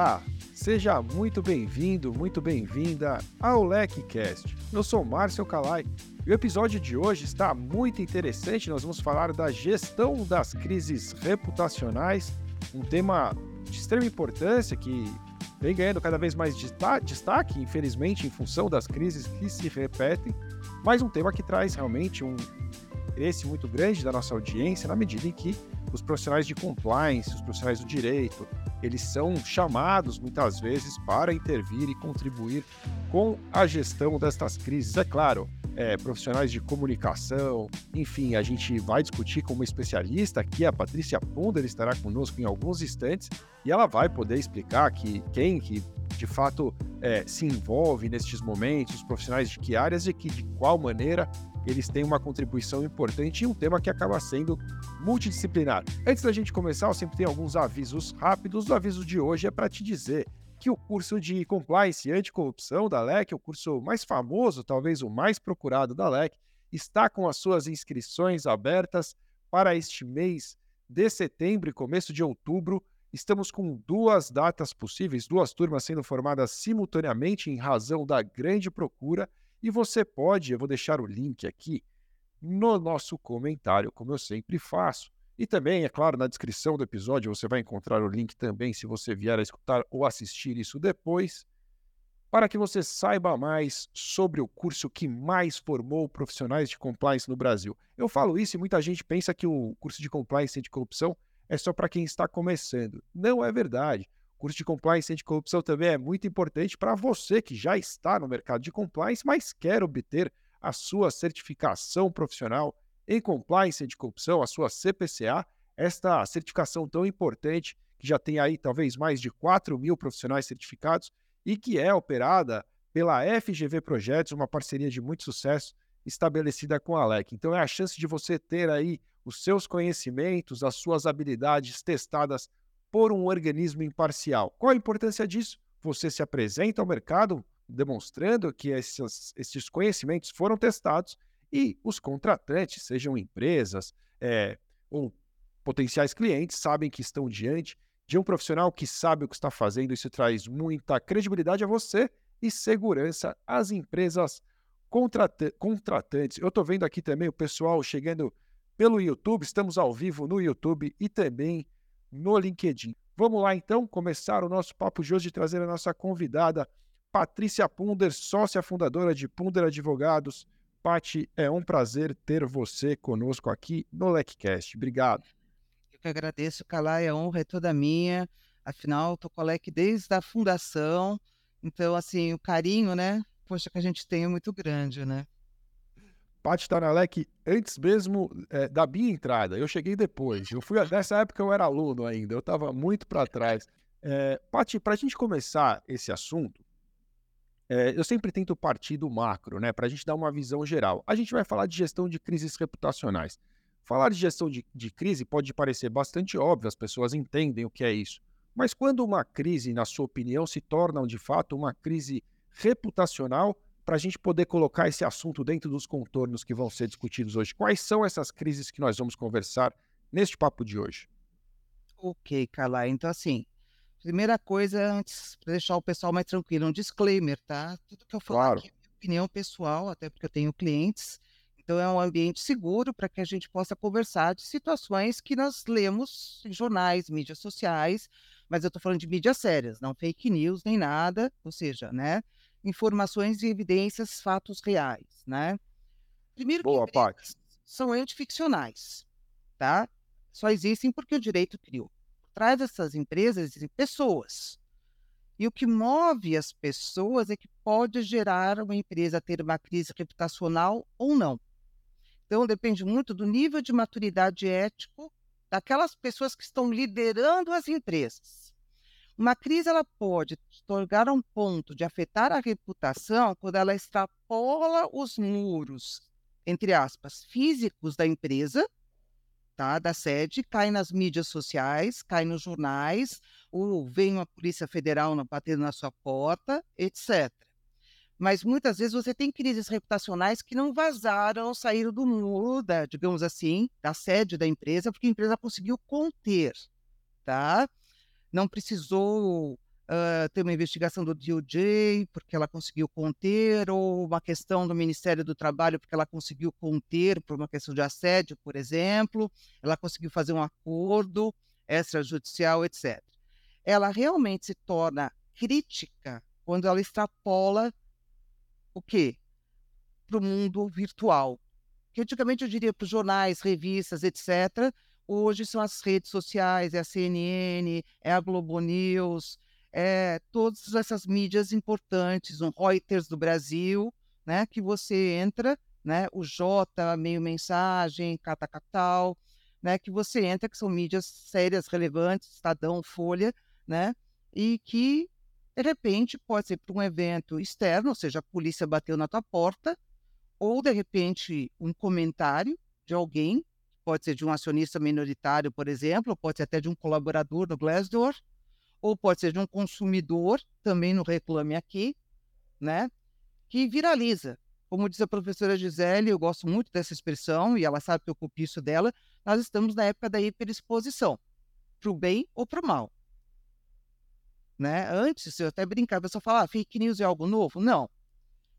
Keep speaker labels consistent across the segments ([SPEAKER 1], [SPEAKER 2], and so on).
[SPEAKER 1] Olá, seja muito bem-vindo, muito bem-vinda ao LecCast. Eu sou Márcio Calai e o episódio de hoje está muito interessante. Nós vamos falar da gestão das crises reputacionais, um tema de extrema importância que vem ganhando cada vez mais destaque, infelizmente, em função das crises que se repetem, mas um tema que traz realmente um interesse muito grande da nossa audiência na medida em que os profissionais de compliance, os profissionais do direito, eles são chamados muitas vezes para intervir e contribuir com a gestão destas crises. É claro, é, profissionais de comunicação, enfim, a gente vai discutir com uma especialista aqui, a Patrícia Punder estará conosco em alguns instantes e ela vai poder explicar que quem que de fato é, se envolve nestes momentos, os profissionais de que áreas e que de qual maneira eles têm uma contribuição importante em um tema que acaba sendo multidisciplinar. Antes da gente começar, eu sempre tenho alguns avisos rápidos. O aviso de hoje é para te dizer que o curso de Compliance e Anticorrupção da LEC, o curso mais famoso, talvez o mais procurado da LEC, está com as suas inscrições abertas para este mês de setembro e começo de outubro. Estamos com duas datas possíveis, duas turmas sendo formadas simultaneamente em razão da grande procura e você pode, eu vou deixar o link aqui no nosso comentário, como eu sempre faço. E também, é claro, na descrição do episódio você vai encontrar o link também se você vier a escutar ou assistir isso depois, para que você saiba mais sobre o curso que mais formou profissionais de compliance no Brasil. Eu falo isso e muita gente pensa que o curso de compliance e de corrupção é só para quem está começando. Não é verdade curso de compliance anticorrupção também é muito importante para você que já está no mercado de compliance, mas quer obter a sua certificação profissional em compliance anticorrupção, a sua CPCA, esta certificação tão importante que já tem aí talvez mais de 4 mil profissionais certificados e que é operada pela FGV Projetos, uma parceria de muito sucesso estabelecida com a LEC. Então é a chance de você ter aí os seus conhecimentos, as suas habilidades testadas por um organismo imparcial. Qual a importância disso? Você se apresenta ao mercado demonstrando que esses, esses conhecimentos foram testados e os contratantes, sejam empresas é, ou potenciais clientes, sabem que estão diante de um profissional que sabe o que está fazendo. Isso traz muita credibilidade a você e segurança às empresas contratantes. Eu estou vendo aqui também o pessoal chegando pelo YouTube, estamos ao vivo no YouTube e também no LinkedIn. Vamos lá então começar o nosso papo de hoje e trazer a nossa convidada, Patrícia Punder, sócia fundadora de Punder Advogados. Pati, é um prazer ter você conosco aqui no LecCast. Obrigado.
[SPEAKER 2] Eu que agradeço, Calai, a honra é toda minha. Afinal, estou com a LEC desde a fundação. Então, assim, o carinho, né? Poxa, que a gente tem é muito grande, né?
[SPEAKER 1] Paty Taralec antes mesmo é, da minha entrada. Eu cheguei depois. Eu fui nessa época eu era aluno ainda. Eu estava muito para trás. É, Paty, para a gente começar esse assunto, é, eu sempre tento partir do macro, né? Para a gente dar uma visão geral. A gente vai falar de gestão de crises reputacionais. Falar de gestão de, de crise pode parecer bastante óbvio. As pessoas entendem o que é isso. Mas quando uma crise, na sua opinião, se torna de fato uma crise reputacional, para a gente poder colocar esse assunto dentro dos contornos que vão ser discutidos hoje. Quais são essas crises que nós vamos conversar neste papo de hoje?
[SPEAKER 2] Ok, Carla. Então, assim, primeira coisa, antes para deixar o pessoal mais tranquilo, um disclaimer, tá? Tudo que eu falo claro. aqui é opinião pessoal, até porque eu tenho clientes. Então, é um ambiente seguro para que a gente possa conversar de situações que nós lemos em jornais, mídias sociais, mas eu estou falando de mídias sérias, não fake news nem nada, ou seja, né? Informações e evidências, fatos reais, né? Primeiro
[SPEAKER 1] Boa,
[SPEAKER 2] que
[SPEAKER 1] Paty.
[SPEAKER 2] são antificcionais, tá? Só existem porque o direito criou. Por trás dessas empresas existem pessoas. E o que move as pessoas é que pode gerar uma empresa ter uma crise reputacional ou não. Então, depende muito do nível de maturidade ético daquelas pessoas que estão liderando as empresas. Uma crise ela pode tornar a um ponto de afetar a reputação quando ela extrapola os muros, entre aspas, físicos da empresa, tá, da sede, cai nas mídias sociais, cai nos jornais, ou vem uma polícia federal batendo na sua porta, etc. Mas muitas vezes você tem crises reputacionais que não vazaram, saíram do muro, da, digamos assim, da sede da empresa, porque a empresa conseguiu conter, tá? Não precisou uh, tem uma investigação do DOJ, porque ela conseguiu conter, ou uma questão do Ministério do Trabalho, porque ela conseguiu conter por uma questão de assédio, por exemplo, ela conseguiu fazer um acordo extrajudicial, etc. Ela realmente se torna crítica quando ela extrapola o quê? Para o mundo virtual. Que antigamente eu diria para os jornais, revistas, etc. Hoje são as redes sociais, é a CNN, é a Globo News, é, todas essas mídias importantes, um Reuters do Brasil, né, que você entra, né, o J, meio mensagem, Catacatal, né, que você entra, que são mídias sérias, relevantes, Estadão, Folha, né, e que, de repente, pode ser para um evento externo, ou seja, a polícia bateu na tua porta, ou, de repente, um comentário de alguém, pode ser de um acionista minoritário, por exemplo, pode ser até de um colaborador do Glassdoor, ou pode ser de um consumidor, também no Reclame Aqui, né? que viraliza. Como diz a professora Gisele, eu gosto muito dessa expressão, e ela sabe que eu copio isso dela, nós estamos na época da hiperexposição, para o bem ou para o mal. Né? Antes, eu até brincava, eu só falava, ah, fake news é algo novo? Não.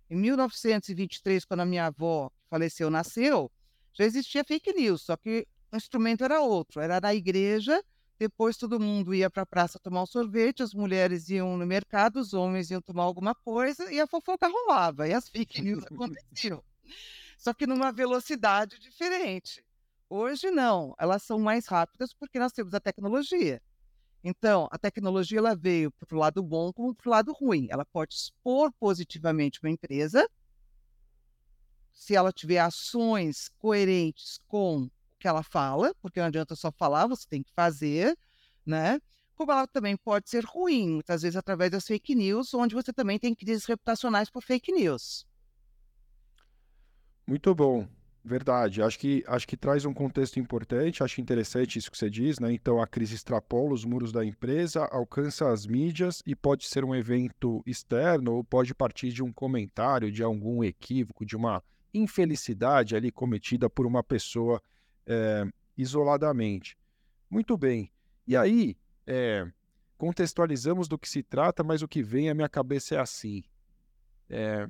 [SPEAKER 2] Em 1923, quando a minha avó faleceu, nasceu, já existia fake news, só que o instrumento era outro, era na igreja depois todo mundo ia para a praça tomar um sorvete, as mulheres iam no mercado, os homens iam tomar alguma coisa e a fofoca rolava, e as fake news aconteciam. Só que numa velocidade diferente. Hoje não, elas são mais rápidas porque nós temos a tecnologia. Então, a tecnologia ela veio para o lado bom como para o lado ruim. Ela pode expor positivamente uma empresa se ela tiver ações coerentes com que ela fala, porque não adianta só falar, você tem que fazer, né? Como ela também pode ser ruim, muitas vezes através das fake news, onde você também tem crises reputacionais por fake news.
[SPEAKER 1] Muito bom, verdade. Acho que, acho que traz um contexto importante, acho interessante isso que você diz, né? Então a crise extrapola os muros da empresa, alcança as mídias e pode ser um evento externo ou pode partir de um comentário, de algum equívoco, de uma infelicidade ali cometida por uma pessoa é, isoladamente. Muito bem. E aí, é, contextualizamos do que se trata, mas o que vem à minha cabeça é assim. É,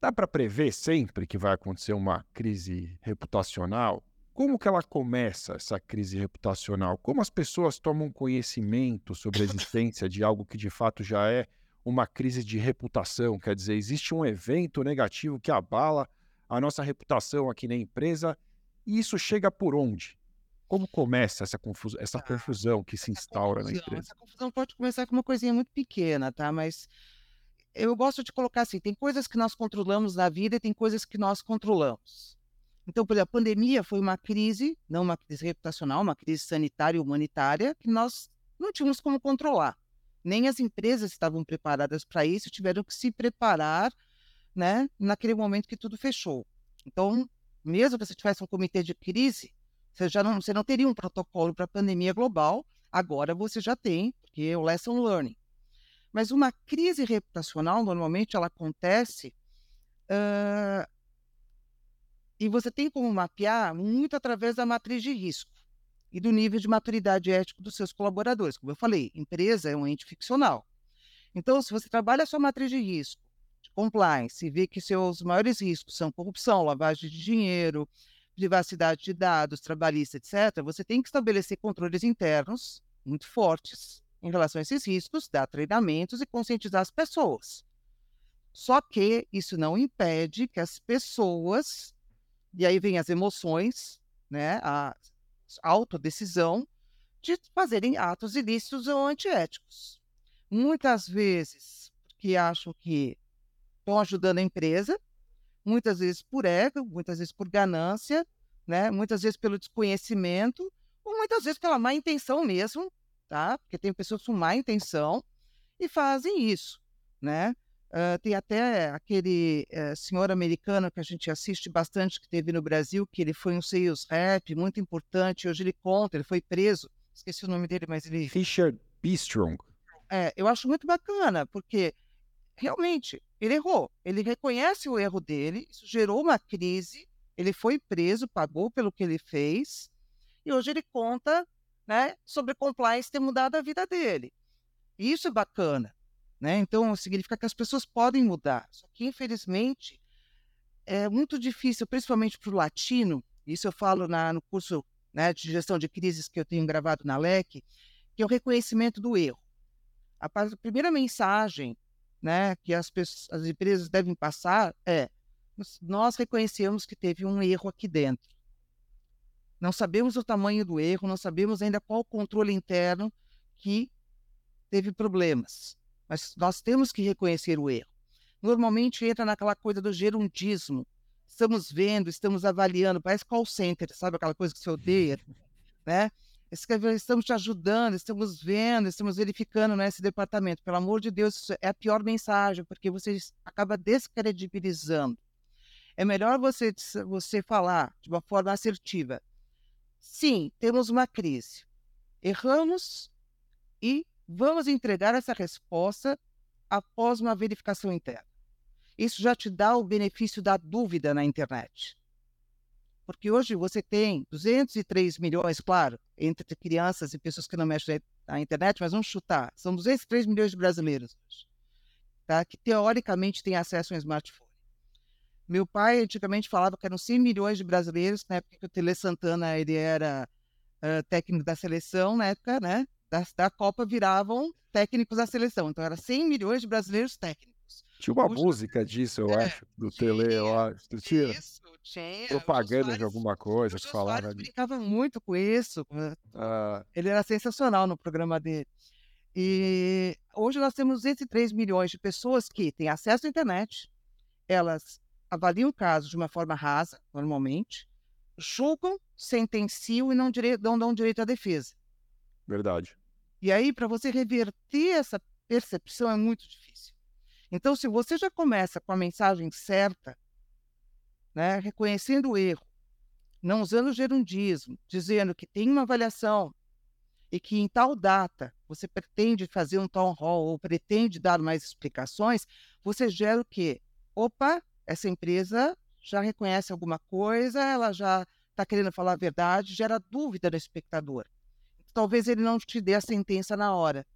[SPEAKER 1] dá para prever sempre que vai acontecer uma crise reputacional? Como que ela começa, essa crise reputacional? Como as pessoas tomam conhecimento sobre a existência de algo que de fato já é uma crise de reputação? Quer dizer, existe um evento negativo que abala a nossa reputação aqui na empresa e isso chega por onde? Como começa essa, confusão, essa confusão que se instaura confusão, na empresa?
[SPEAKER 2] Essa confusão pode começar com uma coisinha muito pequena, tá? Mas eu gosto de colocar assim: tem coisas que nós controlamos na vida e tem coisas que nós controlamos. Então, por exemplo, a pandemia foi uma crise, não uma crise reputacional, uma crise sanitária e humanitária, que nós não tínhamos como controlar. Nem as empresas estavam preparadas para isso, tiveram que se preparar né, naquele momento que tudo fechou. Então, mesmo que você tivesse um comitê de crise, você já não, você não teria um protocolo para a pandemia global, agora você já tem, porque é o lesson learning. Mas uma crise reputacional, normalmente, ela acontece uh, e você tem como mapear muito através da matriz de risco e do nível de maturidade ético dos seus colaboradores. Como eu falei, empresa é um ente ficcional. Então, se você trabalha a sua matriz de risco compliance e vê que seus maiores riscos são corrupção, lavagem de dinheiro, privacidade de dados, trabalhista, etc., você tem que estabelecer controles internos muito fortes em relação a esses riscos, dar treinamentos e conscientizar as pessoas. Só que isso não impede que as pessoas, e aí vem as emoções, né, a autodecisão, de fazerem atos ilícitos ou antiéticos. Muitas vezes, porque acham que estão ajudando a empresa, muitas vezes por ego, muitas vezes por ganância, né? muitas vezes pelo desconhecimento, ou muitas vezes pela má intenção mesmo, tá? Porque tem pessoas com má intenção e fazem isso, né? Uh, tem até aquele uh, senhor americano que a gente assiste bastante, que teve no Brasil, que ele foi um sales rep muito importante. Hoje ele conta, ele foi preso. Esqueci o nome dele, mas ele.
[SPEAKER 1] Fisher Bistrong.
[SPEAKER 2] É, eu acho muito bacana, porque realmente ele errou. Ele reconhece o erro dele, isso gerou uma crise. Ele foi preso, pagou pelo que ele fez, e hoje ele conta né, sobre compliance ter mudado a vida dele. E isso é bacana. Né? Então, significa que as pessoas podem mudar. Só que, infelizmente, é muito difícil, principalmente para o latino, isso eu falo na, no curso né, de gestão de crises que eu tenho gravado na LEC, que é o reconhecimento do erro. A, a primeira mensagem né, que as, pessoas, as empresas devem passar é: nós reconhecemos que teve um erro aqui dentro. Não sabemos o tamanho do erro, não sabemos ainda qual o controle interno que teve problemas. Mas nós temos que reconhecer o erro. Normalmente entra naquela coisa do gerundismo. Estamos vendo, estamos avaliando, parece call center, sabe aquela coisa que você odeia, né? Estamos te ajudando, estamos vendo, estamos verificando nesse departamento. Pelo amor de Deus, isso é a pior mensagem, porque você acaba descredibilizando. É melhor você, você falar de uma forma assertiva. Sim, temos uma crise. Erramos e vamos entregar essa resposta após uma verificação interna. Isso já te dá o benefício da dúvida na internet. Porque hoje você tem 203 milhões, claro, entre crianças e pessoas que não mexem na internet, mas vamos chutar, são 203 milhões de brasileiros tá? que teoricamente têm acesso a um smartphone. Meu pai antigamente falava que eram 100 milhões de brasileiros, na época que o Tele Santana ele era uh, técnico da seleção, na época né, da, da Copa viravam técnicos da seleção. Então, era 100 milhões de brasileiros técnicos.
[SPEAKER 1] Tinha uma música disso, eu é, acho, do tinha, Tele, eu acho. Tu tinha? Isso,
[SPEAKER 2] tinha.
[SPEAKER 1] Propaganda de alguma coisa que falava
[SPEAKER 2] ali. brincava muito com isso. Ah. Ele era sensacional no programa dele. E hoje nós temos 203 milhões de pessoas que têm acesso à internet, elas avaliam o caso de uma forma rasa, normalmente, julgam, sentenciam e não, não dão direito à defesa.
[SPEAKER 1] Verdade.
[SPEAKER 2] E aí, para você reverter essa percepção é muito difícil. Então, se você já começa com a mensagem certa, né, reconhecendo o erro, não usando gerundismo, dizendo que tem uma avaliação e que em tal data você pretende fazer um town hall ou pretende dar mais explicações, você gera o quê? Opa, essa empresa já reconhece alguma coisa, ela já está querendo falar a verdade, gera dúvida no espectador talvez ele não te dê a sentença na hora.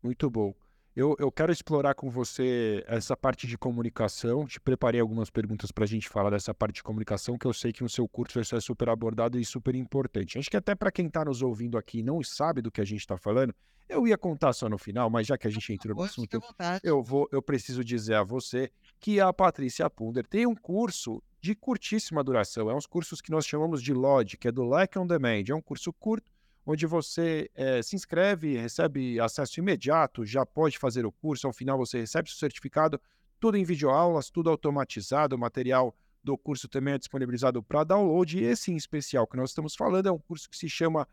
[SPEAKER 1] Muito bom. Eu, eu quero explorar com você essa parte de comunicação. Te preparei algumas perguntas para a gente falar dessa parte de comunicação, que eu sei que no seu curso isso é super abordado e super importante. Acho que até para quem está nos ouvindo aqui e não sabe do que a gente está falando, eu ia contar só no final, mas já que a gente entrou no assunto, eu, vou, eu preciso dizer a você que a Patrícia Punder tem um curso de curtíssima duração. É uns cursos que nós chamamos de LOD, que é do Like on Demand. É um curso curto, onde você é, se inscreve, recebe acesso imediato, já pode fazer o curso. Ao final, você recebe seu certificado, tudo em videoaulas, tudo automatizado. O material do curso também é disponibilizado para download. E esse em especial que nós estamos falando é um curso que se chama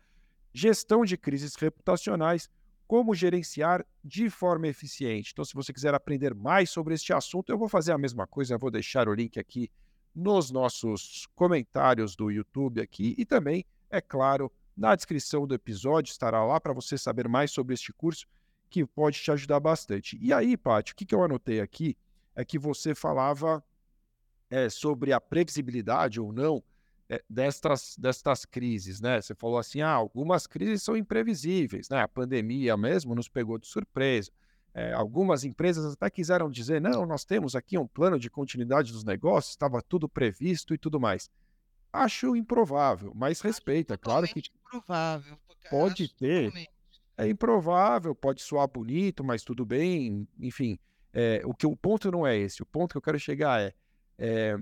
[SPEAKER 1] Gestão de Crises Reputacionais. Como gerenciar de forma eficiente. Então, se você quiser aprender mais sobre este assunto, eu vou fazer a mesma coisa, eu vou deixar o link aqui nos nossos comentários do YouTube aqui e também, é claro, na descrição do episódio estará lá para você saber mais sobre este curso que pode te ajudar bastante. E aí, Paty, o que, que eu anotei aqui é que você falava é, sobre a previsibilidade ou não é, destas, destas crises, né? Você falou assim, ah, algumas crises são imprevisíveis, né? A pandemia mesmo nos pegou de surpresa. É, algumas empresas até quiseram dizer: não, nós temos aqui um plano de continuidade dos negócios, estava tudo previsto e tudo mais. Acho improvável, mas respeito, é claro que.
[SPEAKER 2] Improvável,
[SPEAKER 1] pode ter. Totalmente. É improvável, pode soar bonito, mas tudo bem, enfim. É, o que o ponto não é esse. O ponto que eu quero chegar é, é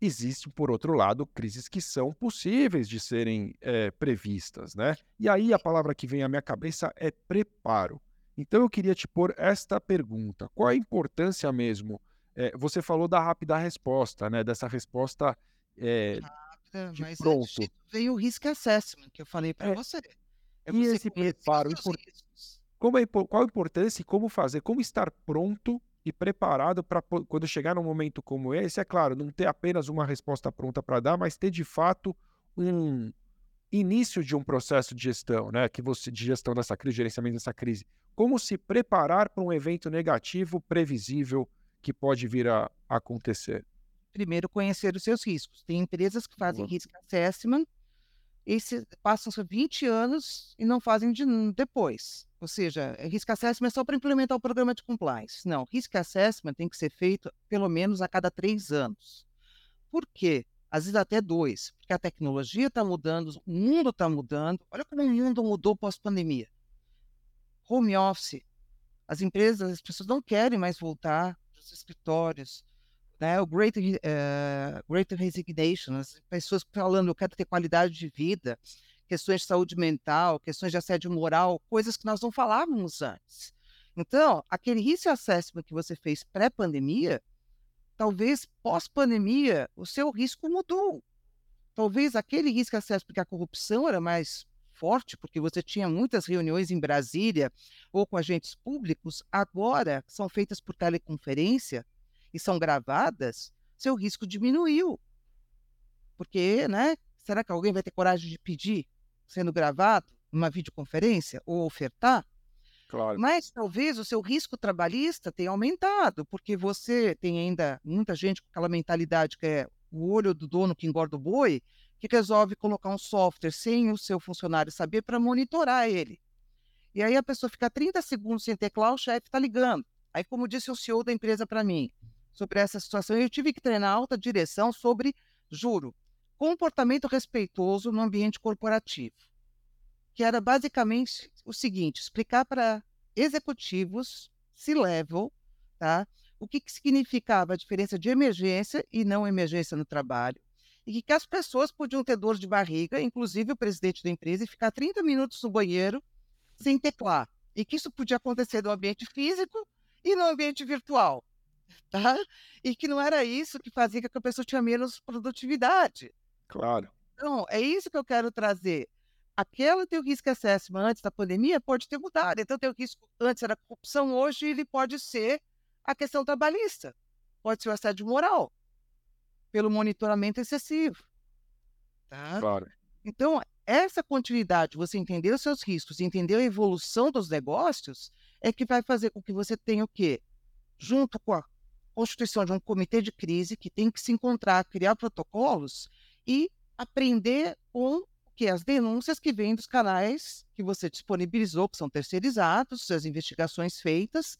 [SPEAKER 1] existe, por outro lado, crises que são possíveis de serem é, previstas, né? E aí a palavra que vem à minha cabeça é preparo. Então eu queria te pôr esta pergunta: qual a importância mesmo? É, você falou da rápida resposta, né? Dessa resposta é,
[SPEAKER 2] de mas pronto. veio o risk assessment que eu falei para é, você.
[SPEAKER 1] É e esse preparo, como é, qual a importância e como fazer, como estar pronto e preparado para quando chegar num momento como esse, é claro, não ter apenas uma resposta pronta para dar, mas ter de fato um início de um processo de gestão, né? Que você de gestão dessa crise, gerenciamento dessa crise como se preparar para um evento negativo previsível que pode vir a acontecer?
[SPEAKER 2] Primeiro, conhecer os seus riscos. Tem empresas que fazem uhum. risk assessment e se, passam 20 anos e não fazem de, depois. Ou seja, Risk Assessment é só para implementar o programa de compliance. Não, Risk Assessment tem que ser feito pelo menos a cada três anos. Por quê? Às vezes até dois, porque a tecnologia está mudando, o mundo está mudando. Olha como o mundo mudou pós-pandemia. Home office. As empresas, as pessoas não querem mais voltar para os escritórios né? O Great, uh, great Resignation, as pessoas falando, eu quero ter qualidade de vida, questões de saúde mental, questões de assédio moral, coisas que nós não falávamos antes. Então, aquele risk assessment que você fez pré-pandemia, talvez pós-pandemia, o seu risco mudou. Talvez aquele risco assessment, porque a corrupção era mais forte, porque você tinha muitas reuniões em Brasília ou com agentes públicos, agora são feitas por teleconferência, e são gravadas, seu risco diminuiu. Porque, né? Será que alguém vai ter coragem de pedir sendo gravado numa videoconferência ou ofertar?
[SPEAKER 1] Claro.
[SPEAKER 2] Mas talvez o seu risco trabalhista tenha aumentado, porque você tem ainda muita gente com aquela mentalidade que é o olho do dono que engorda o boi, que resolve colocar um software sem o seu funcionário saber para monitorar ele. E aí a pessoa fica 30 segundos sem teclar, o chefe está ligando. Aí, como disse o CEO da empresa para mim, sobre essa situação. Eu tive que treinar alta direção sobre, juro, comportamento respeitoso no ambiente corporativo, que era basicamente o seguinte: explicar para executivos, se level, tá? O que, que significava a diferença de emergência e não emergência no trabalho, e que as pessoas podiam ter dor de barriga, inclusive o presidente da empresa, e ficar 30 minutos no banheiro sem teclar, e que isso podia acontecer no ambiente físico e no ambiente virtual tá? E que não era isso que fazia que a pessoa tinha menos produtividade.
[SPEAKER 1] Claro.
[SPEAKER 2] Então, é isso que eu quero trazer. Aquele teu risco assessment antes da pandemia pode ter mudado. Então, teu risco antes era corrupção, hoje ele pode ser a questão trabalhista. Pode ser o assédio moral, pelo monitoramento excessivo. Tá?
[SPEAKER 1] Claro.
[SPEAKER 2] Então, essa continuidade, você entender os seus riscos, entender a evolução dos negócios, é que vai fazer com que você tenha o quê? Junto com a constituição de um comitê de crise que tem que se encontrar, criar protocolos e aprender com que as denúncias que vêm dos canais que você disponibilizou, que são terceirizados, as investigações feitas,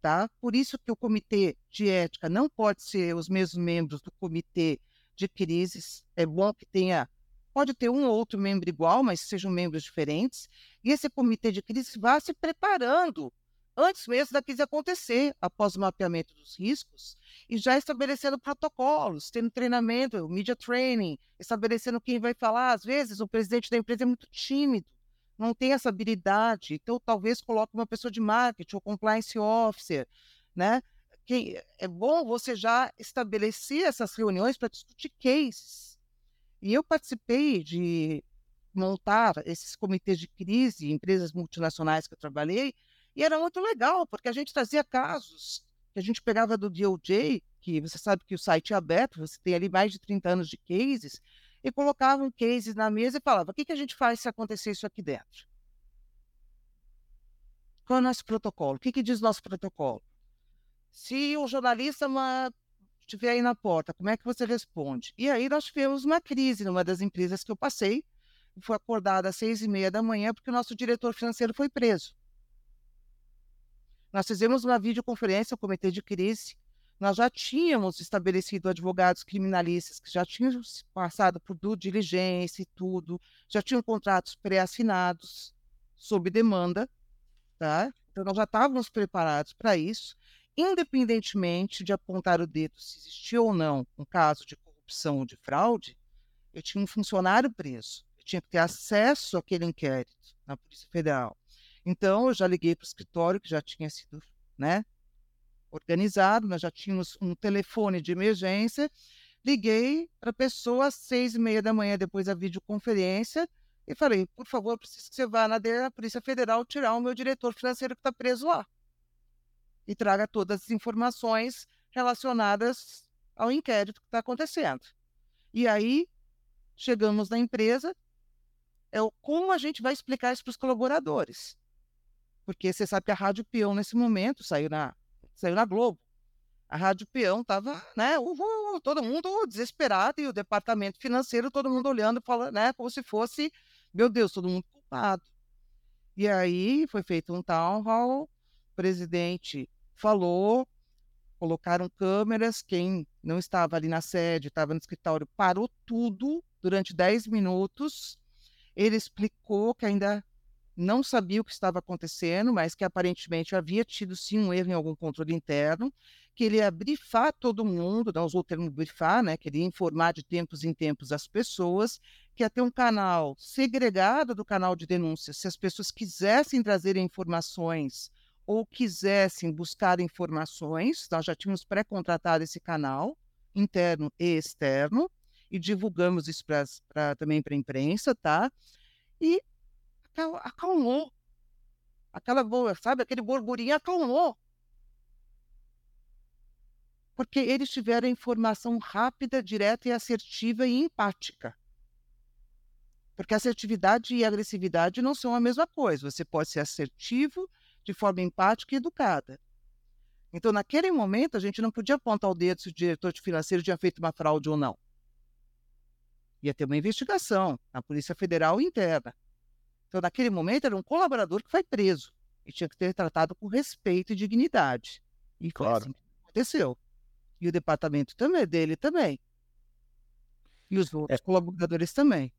[SPEAKER 2] tá? Por isso que o comitê de ética não pode ser os mesmos membros do comitê de crises. É bom que tenha, pode ter um ou outro membro igual, mas sejam membros diferentes. E esse comitê de crise vá se preparando antes mesmo da crise acontecer, após o mapeamento dos riscos, e já estabelecendo protocolos, tendo treinamento, media training, estabelecendo quem vai falar. Às vezes, o presidente da empresa é muito tímido, não tem essa habilidade, então talvez coloque uma pessoa de marketing ou compliance officer, né? Que é bom você já estabelecer essas reuniões para discutir cases. E eu participei de montar esses comitês de crise, empresas multinacionais que eu trabalhei, e era muito legal, porque a gente trazia casos que a gente pegava do DOJ, que você sabe que o site é aberto, você tem ali mais de 30 anos de cases, e colocavam cases na mesa e falava: o que, que a gente faz se acontecer isso aqui dentro? Qual é o nosso protocolo? O que, que diz nosso protocolo? Se o jornalista uma, estiver aí na porta, como é que você responde? E aí nós tivemos uma crise numa das empresas que eu passei, foi acordada às seis e meia da manhã porque o nosso diretor financeiro foi preso. Nós fizemos uma videoconferência, o comitê de crise. Nós já tínhamos estabelecido advogados criminalistas que já tinham passado por diligência e tudo, já tinham contratos pré-assinados sob demanda, tá? Então nós já estávamos preparados para isso, independentemente de apontar o dedo se existia ou não um caso de corrupção ou de fraude, eu tinha um funcionário preso, eu tinha que ter acesso àquele inquérito na Polícia Federal. Então, eu já liguei para o escritório, que já tinha sido né, organizado, nós já tínhamos um telefone de emergência. Liguei para a pessoa às seis e meia da manhã, depois da videoconferência, e falei: por favor, preciso que você vá na Polícia Federal tirar o meu diretor financeiro que está preso lá. E traga todas as informações relacionadas ao inquérito que está acontecendo. E aí, chegamos na empresa, é como a gente vai explicar isso para os colaboradores porque você sabe que a Rádio Peão, nesse momento, saiu na, saiu na Globo. A Rádio Peão estava, né, uhul, todo mundo desesperado e o departamento financeiro, todo mundo olhando, falando, né, como se fosse, meu Deus, todo mundo culpado. E aí foi feito um town hall, o presidente falou, colocaram câmeras, quem não estava ali na sede, estava no escritório, parou tudo durante 10 minutos. Ele explicou que ainda não sabia o que estava acontecendo, mas que aparentemente havia tido sim um erro em algum controle interno, que ele ia brifar todo mundo, não usou o termo brifar, né, que ele ia informar de tempos em tempos as pessoas, que ia ter um canal segregado do canal de denúncias, se as pessoas quisessem trazer informações ou quisessem buscar informações, nós já tínhamos pré-contratado esse canal, interno e externo, e divulgamos isso pra, pra também para a imprensa, tá? E acalmou. Aquela boa, sabe, aquele burburinho acalmou. Porque eles tiveram informação rápida, direta e assertiva e empática. Porque assertividade e agressividade não são a mesma coisa. Você pode ser assertivo de forma empática e educada. Então, naquele momento, a gente não podia apontar o dedo se o diretor financeiro tinha feito uma fraude ou não. Ia ter uma investigação na Polícia Federal interna. Então, naquele momento, era um colaborador que foi preso e tinha que ser tratado com respeito e dignidade. E claro. assim que aconteceu. E o departamento também, dele também. E os outros é. colaboradores também.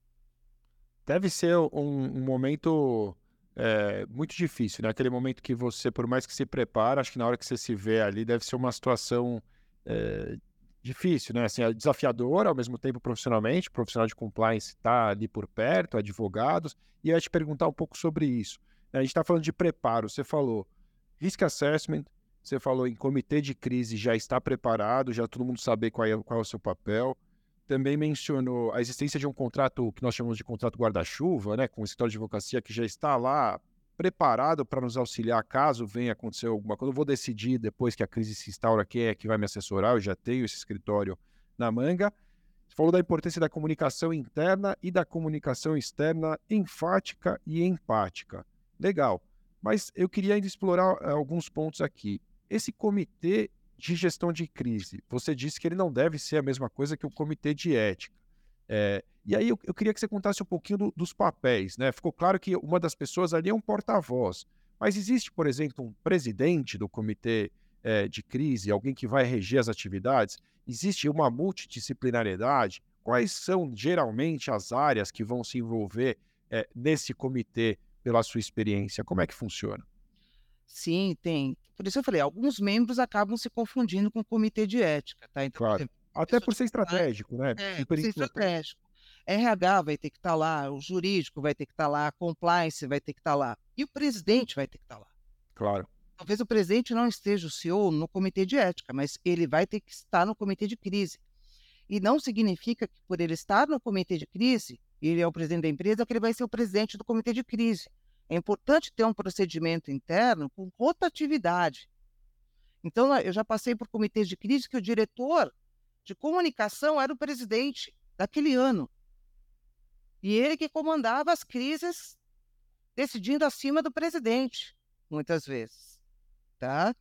[SPEAKER 1] Deve ser um, um momento é, muito difícil, né? Aquele momento que você, por mais que se prepara, acho que na hora que você se vê ali, deve ser uma situação é, difícil, né? Assim, é desafiadora ao mesmo tempo profissionalmente, profissional de compliance está ali por perto, advogados, e eu ia te perguntar um pouco sobre isso. A gente está falando de preparo, você falou risk assessment, você falou em comitê de crise, já está preparado, já todo mundo sabe qual é, qual é o seu papel. Também mencionou a existência de um contrato que nós chamamos de contrato guarda-chuva, né, com o escritório de advocacia que já está lá preparado para nos auxiliar caso venha acontecer alguma coisa. Eu vou decidir depois que a crise se instaura quem é que vai me assessorar, eu já tenho esse escritório na manga. Você falou da importância da comunicação interna e da comunicação externa enfática e empática. Legal. Mas eu queria ainda explorar eh, alguns pontos aqui. Esse comitê de gestão de crise, você disse que ele não deve ser a mesma coisa que o comitê de ética. É, e aí eu, eu, queria que você contasse um pouquinho do, dos papéis, né? Ficou claro que uma das pessoas ali é um porta-voz, mas existe, por exemplo, um presidente do comitê é, de crise, alguém que vai reger as atividades? Existe uma multidisciplinariedade? Quais são geralmente as áreas que vão se envolver é, nesse comitê pela sua experiência? Como é que funciona?
[SPEAKER 2] Sim, tem. Por isso eu falei, alguns membros acabam se confundindo com o comitê de ética, tá?
[SPEAKER 1] Então, claro. exemplo, até por ser estratégico, né?
[SPEAKER 2] É, por ser estratégico. RH vai ter que estar tá lá, o jurídico vai ter que estar tá lá, a compliance vai ter que estar tá lá, e o presidente vai ter que estar lá.
[SPEAKER 1] Claro.
[SPEAKER 2] Talvez o presidente não esteja o CEO no comitê de ética, mas ele vai ter que estar no comitê de crise. E não significa que por ele estar no comitê de crise, ele é o presidente da empresa, que ele vai ser o presidente do comitê de crise. É importante ter um procedimento interno com rotatividade. Então, eu já passei por comitês de crise que o diretor de comunicação era o presidente daquele ano. E ele que comandava as crises, decidindo acima do presidente, muitas vezes. Tá?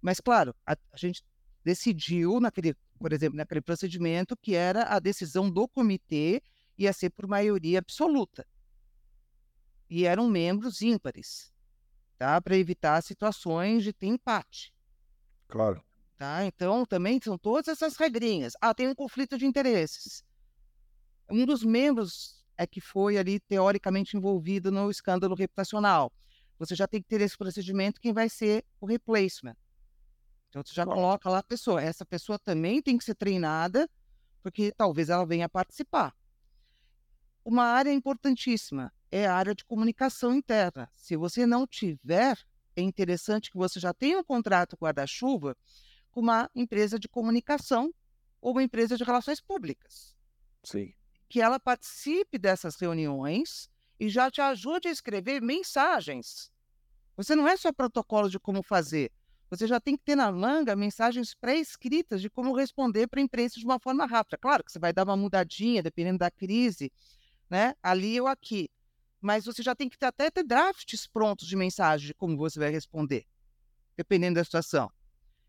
[SPEAKER 2] Mas, claro, a, a gente decidiu, naquele, por exemplo, naquele procedimento, que era a decisão do comitê ia ser por maioria absoluta. E eram membros ímpares, tá? para evitar situações de ter empate.
[SPEAKER 1] Claro.
[SPEAKER 2] Tá? Então, também são todas essas regrinhas. Ah, tem um conflito de interesses. Um dos membros é que foi ali teoricamente envolvido no escândalo reputacional. Você já tem que ter esse procedimento quem vai ser o replacement. Então, você já coloca lá a pessoa. Essa pessoa também tem que ser treinada, porque talvez ela venha participar. Uma área importantíssima é a área de comunicação interna. Se você não tiver, é interessante que você já tenha um contrato guarda-chuva com uma empresa de comunicação ou uma empresa de relações públicas.
[SPEAKER 1] Sim.
[SPEAKER 2] Que ela participe dessas reuniões e já te ajude a escrever mensagens. Você não é só protocolo de como fazer, você já tem que ter na manga mensagens pré-escritas de como responder para a imprensa de uma forma rápida. Claro que você vai dar uma mudadinha, dependendo da crise, né? ali ou aqui. Mas você já tem que ter, até ter drafts prontos de mensagem de como você vai responder, dependendo da situação.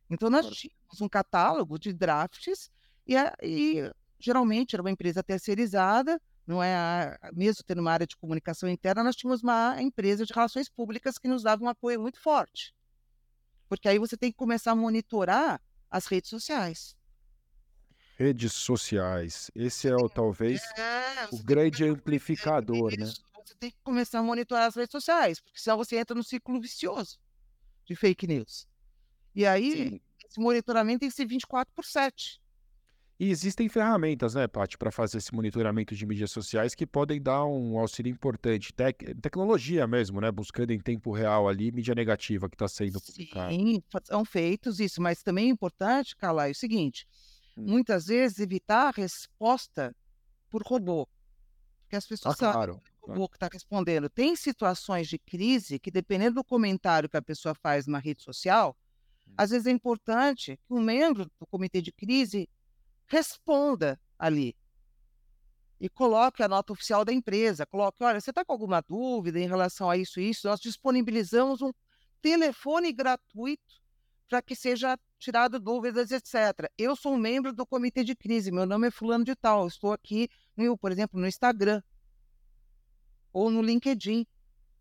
[SPEAKER 2] Então, nós tínhamos um catálogo de drafts e, e geralmente era uma empresa terceirizada, não é a, mesmo tendo uma área de comunicação interna, nós tínhamos uma empresa de relações públicas que nos dava um apoio muito forte. Porque aí você tem que começar a monitorar as redes sociais.
[SPEAKER 1] Redes sociais. Esse é o talvez é, o grande amplificador, né?
[SPEAKER 2] Você tem que começar a monitorar as redes sociais, porque senão você entra no ciclo vicioso de fake news. E aí, Sim. esse monitoramento tem que ser 24 por 7.
[SPEAKER 1] E existem ferramentas, né, Paty, para fazer esse monitoramento de mídias sociais que podem dar um auxílio importante. Tec tecnologia mesmo, né? Buscando em tempo real ali mídia negativa que está sendo publicada.
[SPEAKER 2] Sim, são feitos isso, mas também é importante, Calai, o seguinte: hum. muitas vezes evitar a resposta por robô. Porque as pessoas ah, claro. sabem o robô que está respondendo. Tem situações de crise que, dependendo do comentário que a pessoa faz na rede social, hum. às vezes é importante que um membro do comitê de crise responda ali. E coloque a nota oficial da empresa. Coloque, olha, você está com alguma dúvida em relação a isso e isso? Nós disponibilizamos um telefone gratuito para que seja tirado dúvidas, etc. Eu sou membro do comitê de crise, meu nome é fulano de tal, estou aqui, no, por exemplo, no Instagram ou no LinkedIn,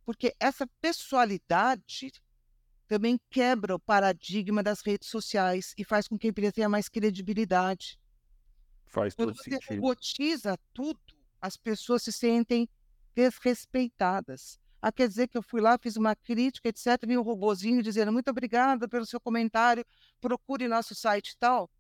[SPEAKER 2] porque essa pessoalidade também quebra o paradigma das redes sociais e faz com que a empresa tenha mais credibilidade.
[SPEAKER 1] Faz
[SPEAKER 2] todo
[SPEAKER 1] Quando você sentido.
[SPEAKER 2] robotiza tudo, as pessoas se sentem desrespeitadas. Ah, quer dizer que eu fui lá, fiz uma crítica, etc., vi um robozinho dizendo muito obrigada pelo seu comentário, procure nosso site e tal.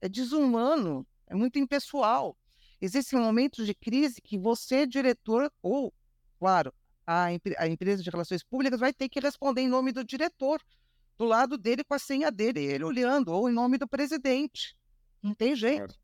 [SPEAKER 2] É desumano, é muito impessoal. Existem momentos de crise que você, diretor, ou, claro, a, a empresa de relações públicas vai ter que responder em nome do diretor, do lado dele com a senha dele, ele olhando, ou em nome do presidente. Não tem jeito.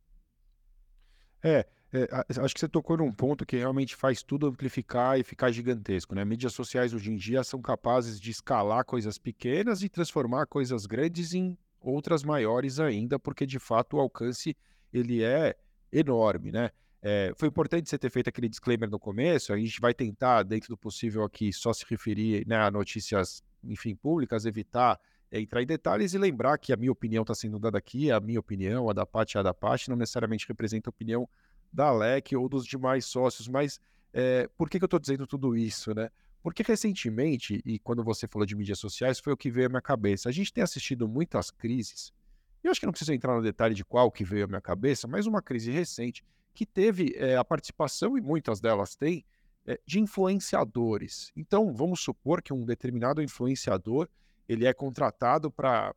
[SPEAKER 1] É, é, acho que você tocou num ponto que realmente faz tudo amplificar e ficar gigantesco, né? Mídias sociais hoje em dia são capazes de escalar coisas pequenas e transformar coisas grandes em outras maiores ainda, porque de fato o alcance ele é enorme, né? É, foi importante você ter feito aquele disclaimer no começo. A gente vai tentar, dentro do possível aqui, só se referir né, a notícias, enfim, públicas, evitar entrar em detalhes e lembrar que a minha opinião está sendo dada aqui, a minha opinião, a da Paty, a da Paty, não necessariamente representa a opinião da LEC ou dos demais sócios, mas é, por que, que eu estou dizendo tudo isso, né? Porque recentemente, e quando você falou de mídias sociais, foi o que veio à minha cabeça. A gente tem assistido muitas crises, e eu acho que não preciso entrar no detalhe de qual que veio à minha cabeça, mas uma crise recente que teve é, a participação, e muitas delas têm, é, de influenciadores. Então, vamos supor que um determinado influenciador ele é contratado para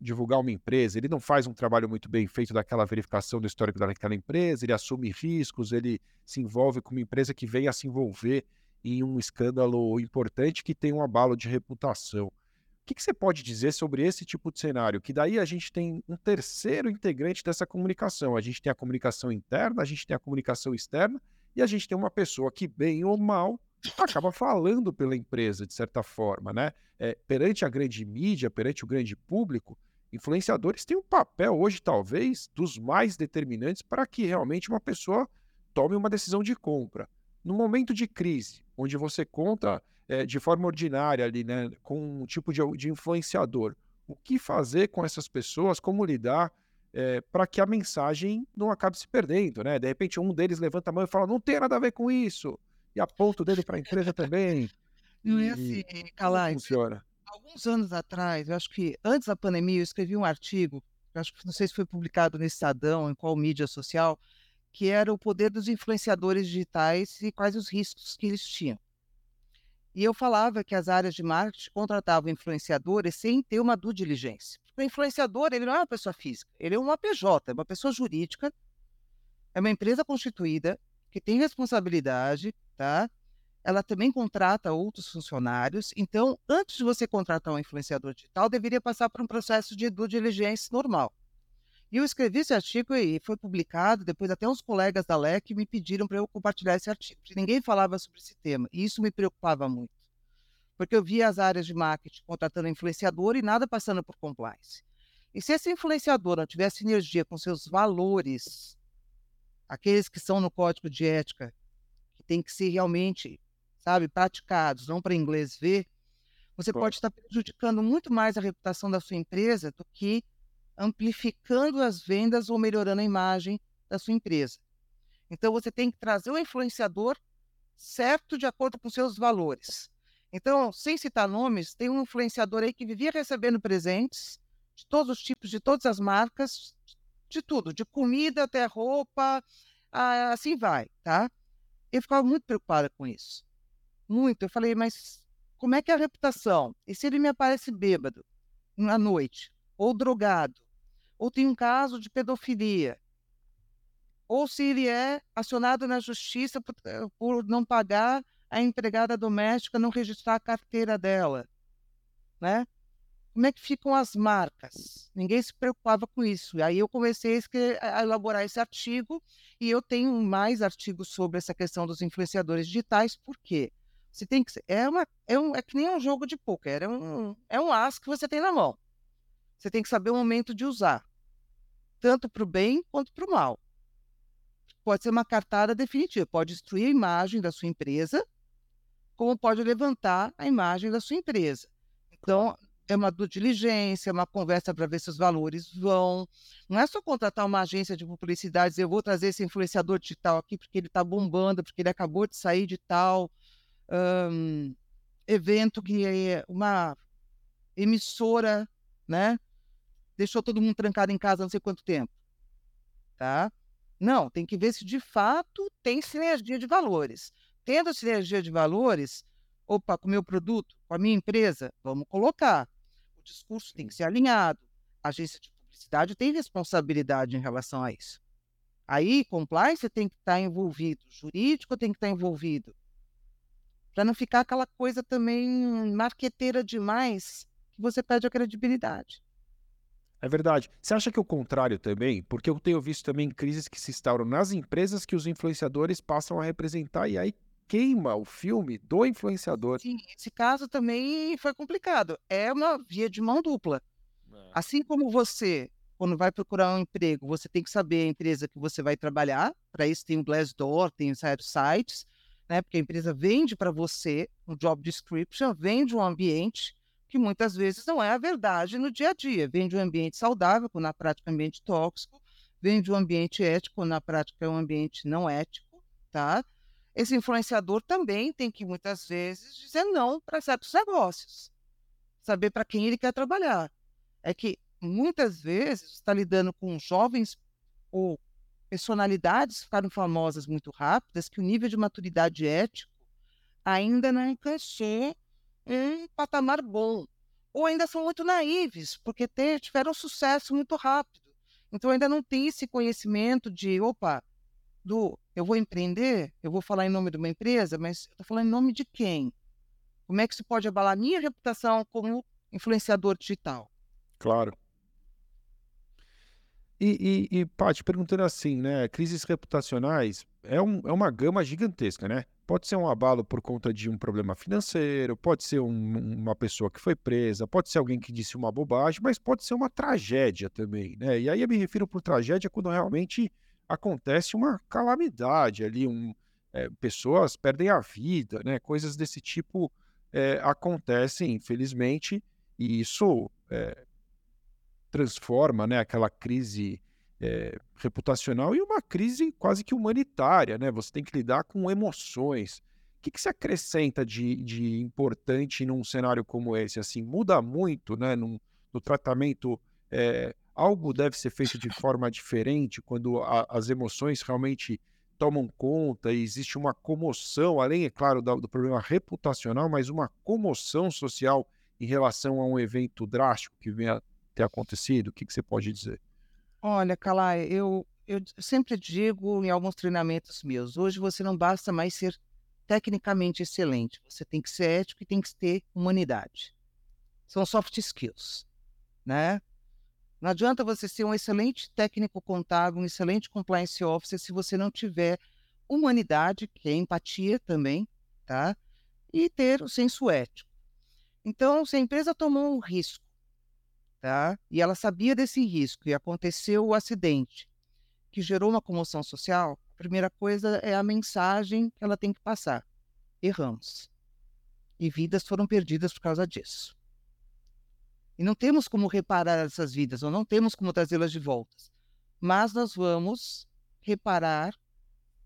[SPEAKER 1] divulgar uma empresa, ele não faz um trabalho muito bem feito daquela verificação do histórico daquela empresa, ele assume riscos, ele se envolve com uma empresa que vem a se envolver em um escândalo importante que tem um abalo de reputação. O que, que, você pode dizer sobre esse tipo de cenário? Que daí a gente tem um terceiro integrante dessa comunicação. A gente tem a comunicação interna, a gente tem a comunicação externa e a gente tem uma pessoa que, bem ou mal, acaba falando pela empresa, de certa forma, né? É, perante a grande mídia, perante o grande público, influenciadores têm um papel hoje, talvez, dos mais determinantes para que realmente uma pessoa tome uma decisão de compra. No momento de crise, onde você conta é, de forma ordinária ali, né, com um tipo de, de influenciador, o que fazer com essas pessoas, como lidar é, para que a mensagem não acabe se perdendo, né? De repente um deles levanta a mão e fala, não tem nada a ver com isso e aponto dele para a empresa também.
[SPEAKER 2] Não é assim, Calais.
[SPEAKER 1] Funciona.
[SPEAKER 2] Alguns anos atrás, eu acho que antes da pandemia, eu escrevi um artigo, acho que não sei se foi publicado no Estadão, em qual mídia social, que era o poder dos influenciadores digitais e quais os riscos que eles tinham. E eu falava que as áreas de marketing contratavam influenciadores sem ter uma due diligência. O influenciador, ele não é uma pessoa física, ele é uma PJ, é uma pessoa jurídica, é uma empresa constituída, que tem responsabilidade, tá? Ela também contrata outros funcionários. Então, antes de você contratar um influenciador digital, deveria passar por um processo de due diligência normal. E eu escrevi esse artigo e foi publicado. Depois, até uns colegas da LEC me pediram para eu compartilhar esse artigo, ninguém falava sobre esse tema. E isso me preocupava muito, porque eu via as áreas de marketing contratando influenciador e nada passando por compliance. E se esse influenciador não tivesse sinergia com seus valores, aqueles que são no código de ética, que tem que ser realmente, sabe, praticados, não para inglês ver, Você pode estar prejudicando muito mais a reputação da sua empresa do que amplificando as vendas ou melhorando a imagem da sua empresa. Então, você tem que trazer o influenciador certo de acordo com seus valores. Então, sem citar nomes, tem um influenciador aí que vivia recebendo presentes de todos os tipos, de todas as marcas, de tudo, de comida até roupa, assim vai, tá? Eu ficava muito preocupada com isso. Muito. Eu falei, mas como é que é a reputação? E se ele me aparece bêbado na noite, ou drogado, ou tem um caso de pedofilia, ou se ele é acionado na justiça por, eh, por não pagar a empregada doméstica, não registrar a carteira dela, né? Como é que ficam as marcas? Ninguém se preocupava com isso. E aí eu comecei a elaborar esse artigo e eu tenho mais artigos sobre essa questão dos influenciadores digitais. Por quê? Você tem que é uma é, um, é que nem um jogo de pôquer, é um é um as que você tem na mão. Você tem que saber o momento de usar, tanto para o bem quanto para o mal. Pode ser uma cartada definitiva, pode destruir a imagem da sua empresa, como pode levantar a imagem da sua empresa. Então, é uma diligência, é uma conversa para ver se os valores vão. Não é só contratar uma agência de publicidade dizer, eu vou trazer esse influenciador digital aqui porque ele está bombando, porque ele acabou de sair de tal um, evento que é uma emissora, né? Deixou todo mundo trancado em casa não sei quanto tempo. Tá? Não, tem que ver se de fato tem sinergia de valores. Tendo sinergia de valores, opa, com o meu produto, com a minha empresa, vamos colocar. O discurso tem que ser alinhado. A agência de publicidade tem responsabilidade em relação a isso. Aí, compliance tem que estar envolvido, jurídico tem que estar envolvido. Para não ficar aquela coisa também marqueteira demais que você perde a credibilidade.
[SPEAKER 1] É verdade. Você acha que é o contrário também? Porque eu tenho visto também crises que se instauram nas empresas que os influenciadores passam a representar e aí queima o filme do influenciador.
[SPEAKER 2] Sim, esse caso também foi complicado. É uma via de mão dupla. É. Assim como você, quando vai procurar um emprego, você tem que saber a empresa que você vai trabalhar. Para isso tem o Glassdoor, tem certos sites, né? Porque a empresa vende para você um job description, vende um ambiente que muitas vezes não é a verdade no dia a dia. Vende um ambiente saudável, quando na prática é um ambiente tóxico, vende um ambiente ético, quando na prática é um ambiente não ético, tá? Esse influenciador também tem que muitas vezes dizer não para certos negócios, saber para quem ele quer trabalhar. É que muitas vezes está lidando com jovens ou personalidades que ficaram famosas muito rápidas, que o nível de maturidade ético ainda não alcançou um patamar bom, ou ainda são muito naives, porque tiveram sucesso muito rápido. Então ainda não tem esse conhecimento de, opa, do eu vou empreender, eu vou falar em nome de uma empresa, mas eu estou falando em nome de quem? Como é que isso pode abalar minha reputação como influenciador digital?
[SPEAKER 1] Claro. E, e, e Paty, perguntando assim, né? Crises reputacionais é, um, é uma gama gigantesca, né? Pode ser um abalo por conta de um problema financeiro, pode ser um, uma pessoa que foi presa, pode ser alguém que disse uma bobagem, mas pode ser uma tragédia também, né? E aí eu me refiro por tragédia quando realmente acontece uma calamidade ali, um, é, pessoas perdem a vida, né? Coisas desse tipo é, acontecem, infelizmente, e isso é, transforma né, aquela crise reputacional em uma crise quase que humanitária, né? Você tem que lidar com emoções. O que, que se acrescenta de, de importante num cenário como esse? Assim, muda muito, né? No tratamento é, algo deve ser feito de forma diferente quando a, as emoções realmente tomam conta e existe uma comoção, além, é claro, do, do problema reputacional, mas uma comoção social em relação a um evento drástico que venha ter acontecido? O que, que você pode dizer?
[SPEAKER 2] Olha, Calai, eu, eu sempre digo em alguns treinamentos meus, hoje você não basta mais ser tecnicamente excelente, você tem que ser ético e tem que ter humanidade. São soft skills, né? Não adianta você ser um excelente técnico contábil, um excelente compliance officer, se você não tiver humanidade, que é empatia também, tá? E ter o senso ético. Então, se a empresa tomou um risco, tá? E ela sabia desse risco e aconteceu o acidente que gerou uma comoção social, a primeira coisa é a mensagem que ela tem que passar. Erramos. E vidas foram perdidas por causa disso. E não temos como reparar essas vidas, ou não temos como trazê-las de volta. Mas nós vamos reparar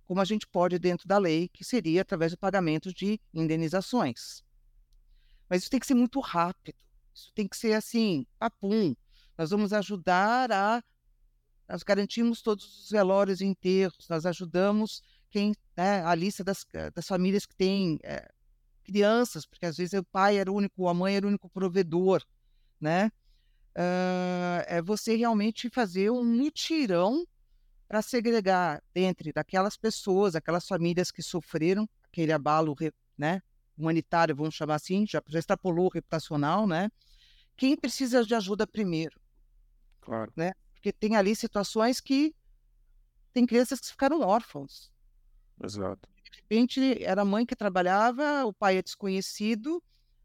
[SPEAKER 2] como a gente pode dentro da lei, que seria através do pagamento de indenizações. Mas isso tem que ser muito rápido. Isso tem que ser assim, papum. Nós vamos ajudar a. Nós garantimos todos os velórios e enterros, nós ajudamos quem, né, a lista das, das famílias que têm é, crianças, porque às vezes o pai era o único, a mãe era o único provedor, né? Uh, é você realmente fazer um mutirão para segregar dentre daquelas pessoas, aquelas famílias que sofreram aquele abalo, né, humanitário, vamos chamar assim, já, já extrapolou o reputacional, né? Quem precisa de ajuda primeiro?
[SPEAKER 1] Claro.
[SPEAKER 2] Né? Porque tem ali situações que tem crianças que ficaram órfãos.
[SPEAKER 1] Exato.
[SPEAKER 2] De repente era a mãe que trabalhava, o pai é desconhecido,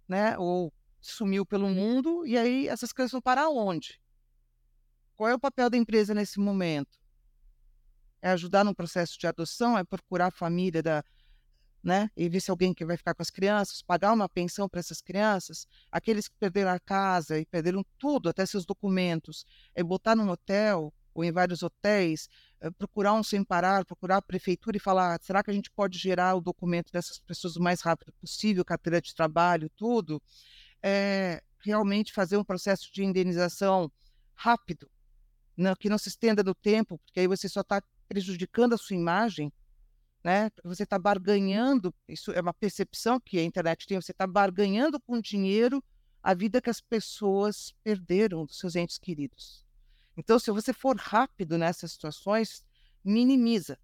[SPEAKER 2] né? Ou sumiu pelo mundo e aí essas crianças vão parar onde? Qual é o papel da empresa nesse momento? É ajudar no processo de adoção, é procurar a família da, né? E ver se alguém que vai ficar com as crianças, pagar uma pensão para essas crianças, aqueles que perderam a casa e perderam tudo, até seus documentos, é botar num hotel ou em vários hotéis, é procurar um sem parar, procurar a prefeitura e falar, será que a gente pode gerar o documento dessas pessoas o mais rápido possível, carteira de trabalho, tudo, é, realmente fazer um processo de indenização rápido, não, que não se estenda no tempo, porque aí você só está prejudicando a sua imagem, né? Você está barganhando, isso é uma percepção que a internet tem, você está barganhando com dinheiro a vida que as pessoas perderam dos seus entes queridos. Então, se você for rápido nessas situações, minimiza.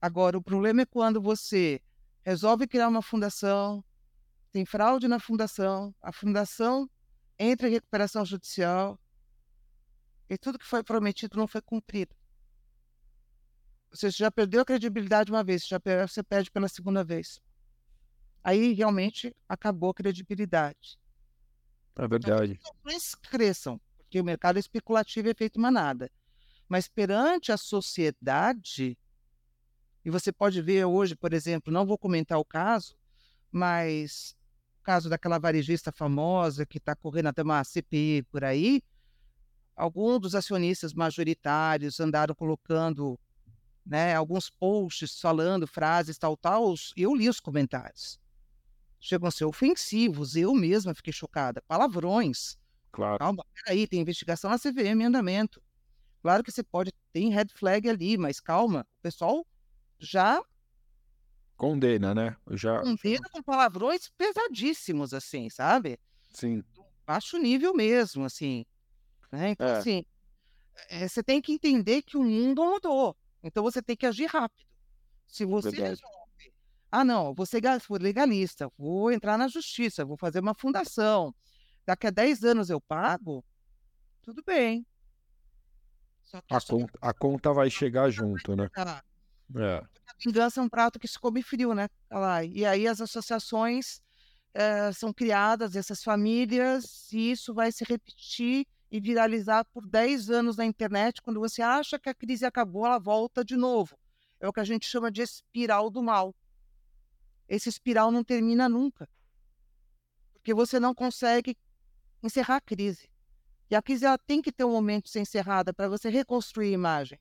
[SPEAKER 2] Agora, o problema é quando você resolve criar uma fundação, tem fraude na fundação, a fundação entra em recuperação judicial e tudo que foi prometido não foi cumprido. Você já perdeu a credibilidade uma vez, já você perde pela segunda vez. Aí realmente acabou a credibilidade.
[SPEAKER 1] É verdade.
[SPEAKER 2] Então, as cresçam, porque o mercado especulativo é feito manada. Mas perante a sociedade, e você pode ver hoje, por exemplo, não vou comentar o caso, mas caso daquela varejista famosa que está correndo até uma CPI por aí, alguns dos acionistas majoritários andaram colocando né, alguns posts falando frases tal, tal, eu li os comentários. Chegam a ser ofensivos, eu mesma fiquei chocada. Palavrões.
[SPEAKER 1] Claro.
[SPEAKER 2] Calma, peraí, tem investigação na CVM em andamento. Claro que você pode, tem red flag ali, mas calma, o pessoal já
[SPEAKER 1] condena, né?
[SPEAKER 2] Já condena com palavrões pesadíssimos, assim, sabe?
[SPEAKER 1] Sim.
[SPEAKER 2] Baixo nível mesmo, assim. Né? Então, é. assim, é, você tem que entender que o mundo mudou. Então você tem que agir rápido. Se você Verdade. resolve, ah, não, vou ser legalista, vou entrar na justiça, vou fazer uma fundação, daqui a 10 anos eu pago, tudo bem.
[SPEAKER 1] A conta, a conta vai chegar junto, né?
[SPEAKER 2] É. Vingança é um prato que se come frio, né? E aí as associações é, são criadas, essas famílias, e isso vai se repetir e viralizar por 10 anos na internet, quando você acha que a crise acabou, ela volta de novo. É o que a gente chama de espiral do mal. Esse espiral não termina nunca. Porque você não consegue encerrar a crise. E a crise ela tem que ter um momento de ser encerrada para você reconstruir a imagem.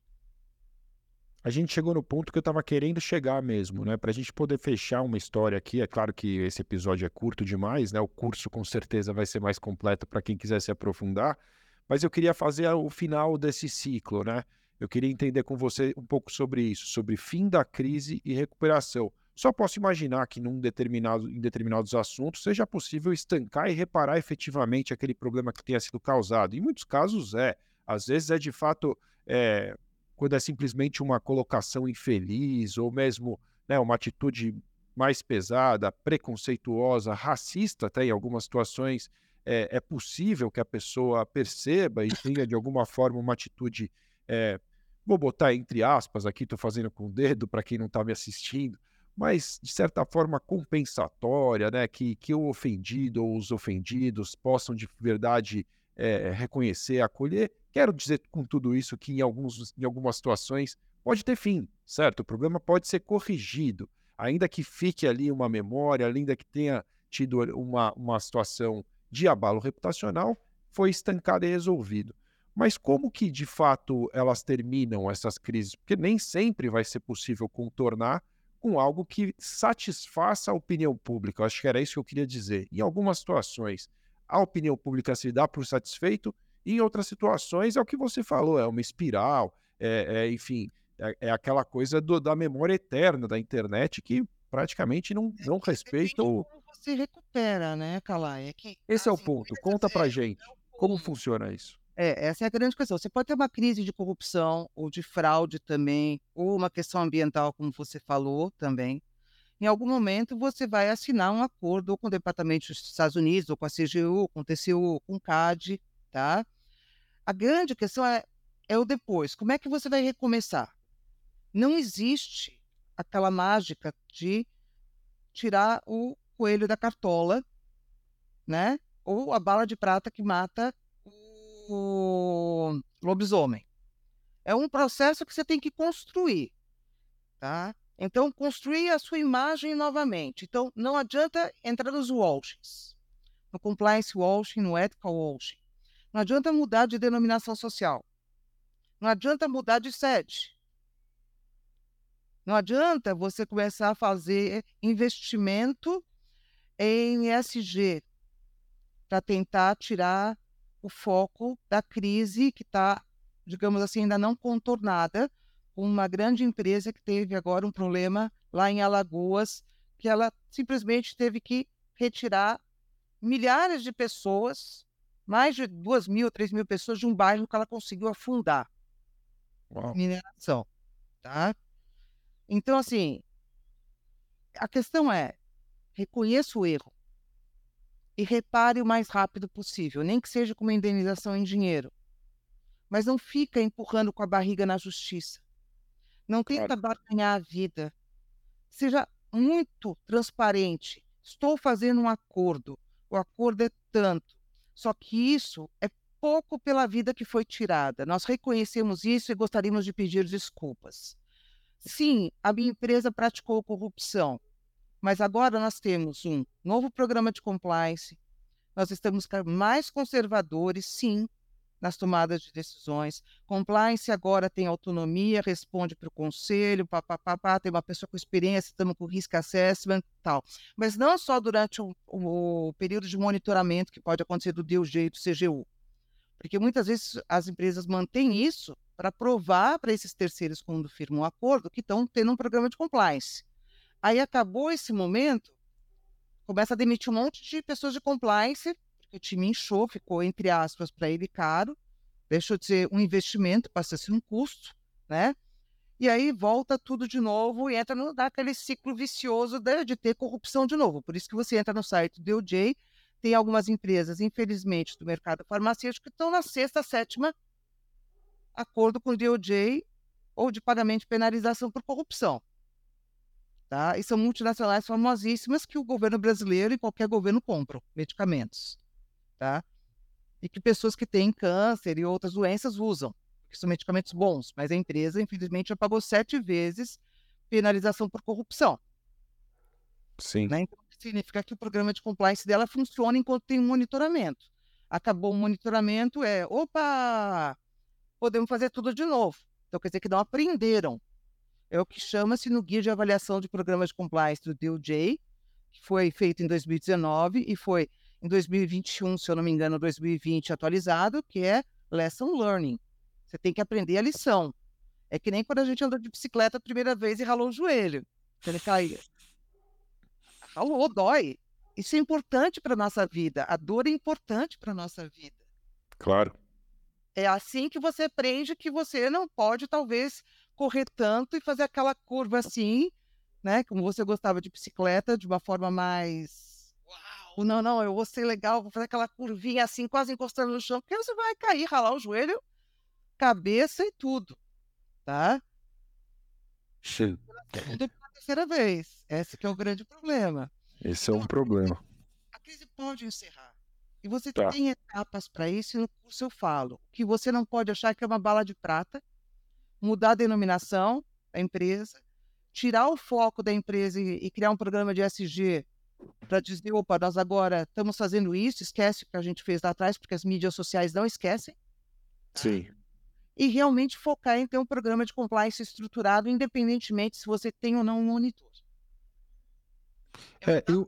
[SPEAKER 1] A gente chegou no ponto que eu estava querendo chegar mesmo, né? Para a gente poder fechar uma história aqui. É claro que esse episódio é curto demais, né? O curso com certeza vai ser mais completo para quem quiser se aprofundar. Mas eu queria fazer o final desse ciclo, né? Eu queria entender com você um pouco sobre isso, sobre fim da crise e recuperação. Só posso imaginar que num determinado, em determinados assuntos seja possível estancar e reparar efetivamente aquele problema que tenha sido causado. Em muitos casos é. Às vezes é de fato é, quando é simplesmente uma colocação infeliz ou mesmo né, uma atitude mais pesada, preconceituosa, racista, até em algumas situações é, é, possível que a pessoa perceba e tenha de alguma forma uma atitude, é, vou botar entre aspas aqui, estou fazendo com o dedo para quem não está me assistindo, mas de certa forma compensatória, né, que, que o ofendido ou os ofendidos possam de verdade é, reconhecer, acolher. Quero dizer com tudo isso que em, alguns, em algumas situações pode ter fim, certo? O problema pode ser corrigido, ainda que fique ali uma memória, ainda que tenha tido uma, uma situação de abalo reputacional, foi estancado e resolvido. Mas como que de fato elas terminam essas crises? Porque nem sempre vai ser possível contornar com algo que satisfaça a opinião pública. Eu acho que era isso que eu queria dizer. Em algumas situações, a opinião pública se dá por satisfeito, e em outras situações é o que você falou, é uma espiral, é, é enfim, é, é, aquela coisa do, da memória eterna da internet que praticamente não,
[SPEAKER 2] É
[SPEAKER 1] não
[SPEAKER 2] que
[SPEAKER 1] respeita o.
[SPEAKER 2] como você recupera, né, Calai? É que
[SPEAKER 1] Esse é o
[SPEAKER 2] as
[SPEAKER 1] ponto. Conta pra
[SPEAKER 2] é,
[SPEAKER 1] gente. como. funciona isso?
[SPEAKER 2] É, essa é a grande questão. Você pode ter uma crise de corrupção ou de fraude também, ou uma questão ambiental, como você falou também. Em algum momento você vai assinar um acordo com o Departamento dos Estados Unidos, ou com a CGU, com o TCU, com o CAD, tá? A grande questão é, é o depois. Como é que você vai recomeçar? Não existe aquela mágica de tirar o coelho da cartola, né? Ou a bala de prata que mata o lobisomem. É um processo que você tem que construir, tá? Então, construir a sua imagem novamente. Então, não adianta entrar nos washings, no compliance washing, no ethical washing. Não adianta mudar de denominação social. Não adianta mudar de sede. Não adianta você começar a fazer investimento em ESG para tentar tirar o foco da crise que está, digamos assim, ainda não contornada, com uma grande empresa que teve agora um problema lá em Alagoas, que ela simplesmente teve que retirar milhares de pessoas, mais de duas mil, três mil pessoas de um bairro que ela conseguiu afundar
[SPEAKER 1] Uau.
[SPEAKER 2] mineração, tá? Então, assim, a questão é, reconheça o erro e repare o mais rápido possível, nem que seja com uma indenização em dinheiro. Mas não fica empurrando com a barriga na justiça. Não tenta barganhar a vida. Seja muito transparente. Estou fazendo um acordo. O acordo é tanto. Só que isso é pouco pela vida que foi tirada. Nós reconhecemos isso e gostaríamos de pedir desculpas. Sim, a minha empresa praticou corrupção, mas agora nós temos um novo programa de compliance, nós estamos mais conservadores, sim, nas tomadas de decisões. Compliance agora tem autonomia, responde para o conselho, pá, pá, pá, pá, tem uma pessoa com experiência, estamos com risk assessment tal. Mas não só durante o, o período de monitoramento que pode acontecer do DOJ e do CGU. Porque muitas vezes as empresas mantêm isso para provar para esses terceiros, quando firmam um acordo, que estão tendo um programa de compliance. Aí acabou esse momento, começa a demitir um monte de pessoas de compliance, porque o time inchou, ficou, entre aspas, para ele caro, deixou de ser um investimento, passa a ser um custo, né? E aí volta tudo de novo e entra no, naquele ciclo vicioso de, de ter corrupção de novo. Por isso que você entra no site do DOJ, tem algumas empresas, infelizmente, do mercado farmacêutico que estão na sexta, sétima acordo com o DOJ ou de pagamento de penalização por corrupção. Tá? E são multinacionais famosíssimas que o governo brasileiro e qualquer governo compram medicamentos. Tá? E que pessoas que têm câncer e outras doenças usam, que são medicamentos bons, mas a empresa, infelizmente, já pagou sete vezes penalização por corrupção.
[SPEAKER 1] Sim.
[SPEAKER 2] Né? Então, significa que o programa de compliance dela funciona enquanto tem um monitoramento. Acabou o monitoramento, é, opa, podemos fazer tudo de novo. Então, quer dizer que não aprenderam. É o que chama-se no Guia de Avaliação de Programas de Compliance do DOJ, que foi feito em 2019 e foi em 2021, se eu não me engano, 2020 atualizado, que é Lesson Learning. Você tem que aprender a lição. É que nem quando a gente andou de bicicleta a primeira vez e ralou o joelho. Ele caía. Ralou, dói. Isso é importante para a nossa vida. A dor é importante para a nossa vida.
[SPEAKER 1] Claro.
[SPEAKER 2] É assim que você aprende que você não pode, talvez, correr tanto e fazer aquela curva assim, né? Como você gostava de bicicleta, de uma forma mais. Uau! Não, não, eu vou ser legal, vou fazer aquela curvinha assim, quase encostando no chão, porque você vai cair, ralar o joelho, cabeça e tudo, tá?
[SPEAKER 1] Sim.
[SPEAKER 2] Tudo pela terceira vez. Esse que é o grande problema.
[SPEAKER 1] Esse é um problema.
[SPEAKER 2] A crise pode encerrar. E você
[SPEAKER 1] Tá.
[SPEAKER 2] tem etapas para isso, e no curso eu falo que você não pode achar que é uma bala de prata, mudar a denominação da empresa, tirar o foco da empresa e, e criar um programa de SG para dizer, opa, nós agora estamos fazendo isso, esquece o que a gente fez lá atrás, porque as mídias sociais não esquecem.
[SPEAKER 1] Sim.
[SPEAKER 2] E realmente focar em ter um programa de compliance estruturado, independentemente se você tem ou não um monitor.
[SPEAKER 1] É, eu...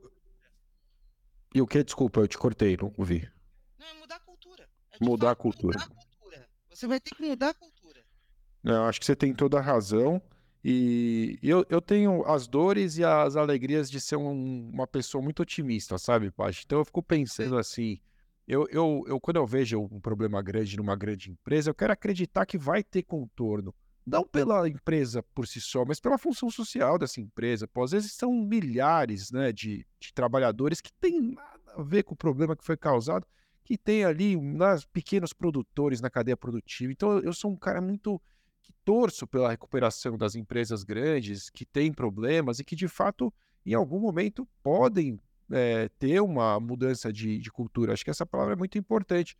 [SPEAKER 1] E o que? Desculpa, eu te cortei, não ouvi.
[SPEAKER 2] Não, é mudar a cultura.
[SPEAKER 1] É mudar a cultura.
[SPEAKER 2] Mudar a cultura. Você vai ter que mudar a cultura.
[SPEAKER 1] Eu acho que você tem toda a razão. E eu, eu tenho as dores e as alegrias de ser um, uma pessoa muito otimista, sabe, Paty? Então eu fico pensando assim, eu, eu, eu quando eu vejo um problema grande numa grande empresa, eu quero acreditar que vai ter contorno. Não pela empresa por si só, mas pela função social dessa empresa. Pô, às vezes são milhares né, de, de trabalhadores que têm nada a ver com o problema que foi causado, que tem ali nas pequenos produtores na cadeia produtiva. Então eu sou um cara muito que torço pela recuperação das empresas grandes que têm problemas e que, de fato, em algum momento podem é, ter uma mudança de, de, cultura. Acho que essa palavra é muito importante.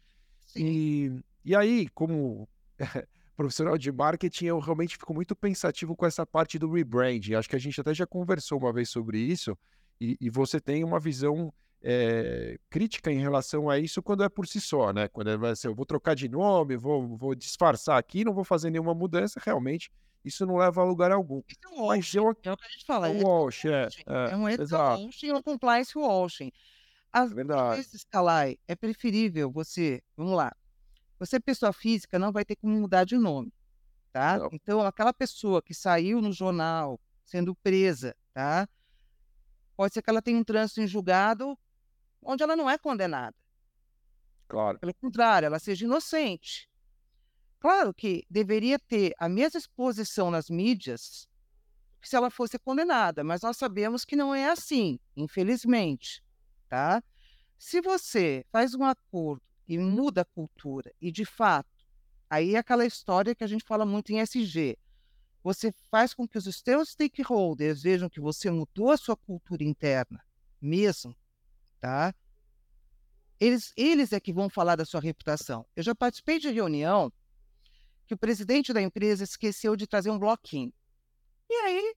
[SPEAKER 1] E, e aí, como profissional de marketing, eu realmente fico muito pensativo com essa parte do rebranding. Acho que a gente até já conversou uma vez sobre isso, e, e você tem uma visão é, crítica em relação a isso quando é por si só, né? Quando é assim, eu vou trocar de nome, vou, vou disfarçar aqui, não vou fazer nenhuma mudança, realmente isso não leva a lugar algum.
[SPEAKER 2] Isso é um eu, é o que a gente fala. É,
[SPEAKER 1] um wash, é,
[SPEAKER 2] é, é um washing ou um compliance washing. As
[SPEAKER 1] é Verdade.
[SPEAKER 2] vezes, Calai, é preferível você, vamos lá, você pessoa física não vai ter como mudar de nome, tá? Não. Então, aquela pessoa que saiu no jornal sendo presa, tá? Pode ser que ela tenha um trânsito em julgado onde ela não é condenada.
[SPEAKER 1] Claro.
[SPEAKER 2] Pelo contrário, ela seja inocente. Claro que deveria ter a mesma exposição nas mídias que se ela fosse condenada, mas nós sabemos que não é assim, infelizmente, tá? Se você faz um acordo e muda a cultura e de fato, aí é aquela história que a gente fala muito em SG. Você faz com que os seus stakeholders vejam que você mudou a sua cultura interna, mesmo, tá? Eles, eles é que vão falar da sua reputação. Eu já participei de reunião que o presidente da empresa esqueceu de trazer um bloquinho. E aí,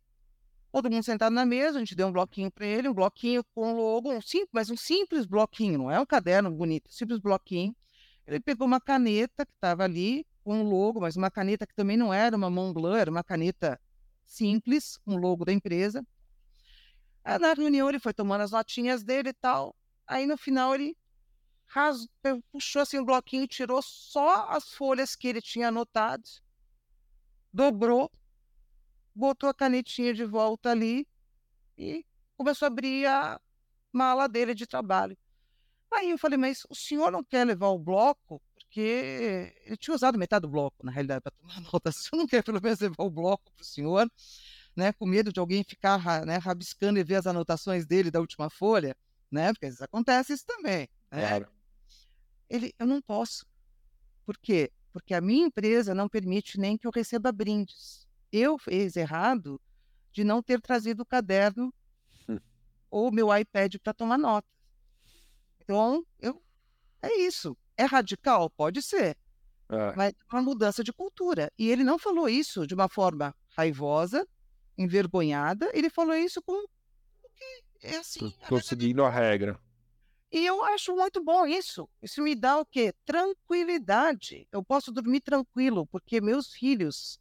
[SPEAKER 2] todo mundo sentado na mesa, a gente deu um bloquinho para ele, um bloquinho com logo, um simples, mas um simples bloquinho, não é um caderno bonito, simples bloquinho. Ele pegou uma caneta que estava ali, com um logo, mas uma caneta que também não era uma Montblanc, era uma caneta simples, um logo da empresa. Na reunião ele foi tomando as notinhas dele e tal. Aí no final ele ras... puxou assim o bloquinho e tirou só as folhas que ele tinha anotado, dobrou, botou a canetinha de volta ali e começou a abrir a mala dele de trabalho. Aí eu falei, mas o senhor não quer levar o bloco? Porque ele tinha usado metade do bloco, na realidade, para tomar nota. O senhor não quer pelo menos levar o bloco para o senhor, né? Com medo de alguém ficar né, rabiscando e ver as anotações dele da última folha? né? Porque às vezes acontece isso também. Né?
[SPEAKER 1] Claro.
[SPEAKER 2] Ele, eu não posso. Por quê? Porque a minha empresa não permite nem que eu receba brindes. Eu fiz errado de não ter trazido o caderno hum. ou meu iPad para tomar nota. Então, eu, é isso. É radical? Pode ser. É. Mas é uma mudança de cultura. E ele não falou isso de uma forma raivosa, envergonhada, ele falou isso com é assim.
[SPEAKER 1] Tô, seguindo a regra.
[SPEAKER 2] E eu acho muito bom isso. Isso me dá o quê? Tranquilidade. Eu posso dormir tranquilo, porque meus filhos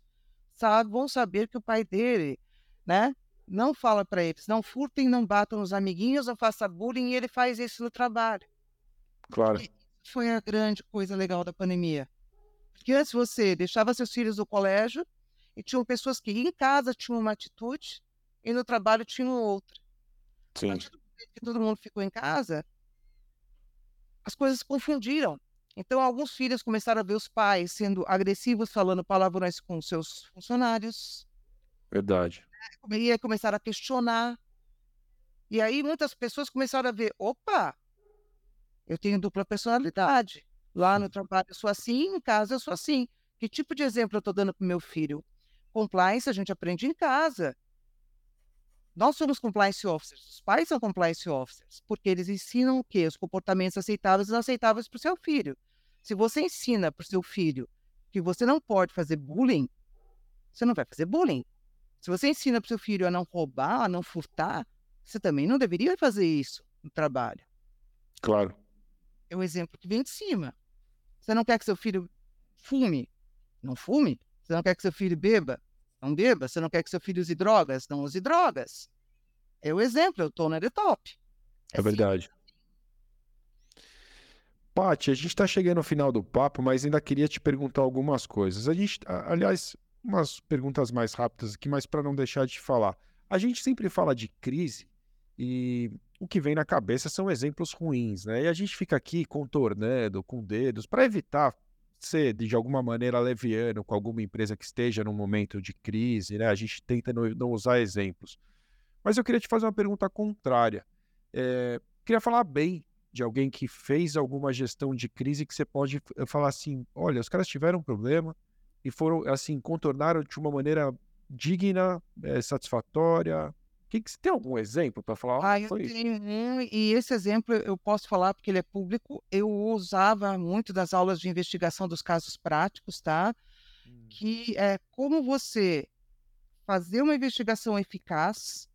[SPEAKER 2] sabe, vão saber que o pai dele, né? Não fala para eles, não furtem, não batam os amiguinhos, não faça bullying, e ele faz isso no trabalho.
[SPEAKER 1] Claro.
[SPEAKER 2] E foi a grande coisa legal da pandemia. Porque antes você deixava seus filhos no colégio e tinham pessoas que em casa tinham uma atitude e no trabalho tinham outra.
[SPEAKER 1] Sim. A
[SPEAKER 2] partir do momento que todo mundo ficou em casa, as coisas se confundiram. Então, alguns filhos começaram a ver os pais sendo agressivos, falando palavrões com seus funcionários.
[SPEAKER 1] Verdade.
[SPEAKER 2] E aí começaram a questionar. E aí muitas pessoas começaram a ver: opa, eu tenho dupla personalidade. Lá no trabalho eu sou assim, em casa eu sou assim. Que tipo de exemplo eu estou dando para o meu filho? Compliance a gente aprende em casa. Nós somos compliance officers, os pais são compliance officers, porque eles ensinam o quê? Os comportamentos aceitáveis e inaceitáveis para o seu filho. Se você ensina para o seu filho que você não pode fazer bullying, você não vai fazer bullying. Se você ensina para o seu filho a não roubar, a não furtar, você também não deveria fazer isso no trabalho.
[SPEAKER 1] Claro.
[SPEAKER 2] É o exemplo que vem de cima. Você não quer que seu filho fume? Não fume. Você não quer que seu filho beba? Não beba. Você não quer que seu filho use drogas? Não use drogas. É o exemplo, eu estou na the top.
[SPEAKER 1] É, é verdade. Paty, a gente está chegando ao final do papo, mas ainda queria te perguntar algumas coisas. A gente, aliás, umas perguntas mais rápidas aqui, mas para não deixar de falar. A gente sempre fala de crise e o que vem na cabeça são exemplos ruins, né? E a gente fica aqui contornando com dedos para evitar ser de alguma maneira leviano com alguma empresa que esteja num momento de crise, né? A gente tenta não, não usar exemplos. Mas eu queria te fazer uma pergunta contrária. É, queria falar bem de alguém que fez alguma gestão de crise que você pode falar assim, olha, os caras tiveram um problema e foram, assim, contornaram de uma maneira digna, é, satisfatória? Que, que, tem algum exemplo para falar?
[SPEAKER 2] Ah, eu tenho um, e esse exemplo eu posso falar porque ele é público. Eu usava muito das aulas de investigação dos casos práticos, tá? Hum. Que é como você fazer uma investigação eficaz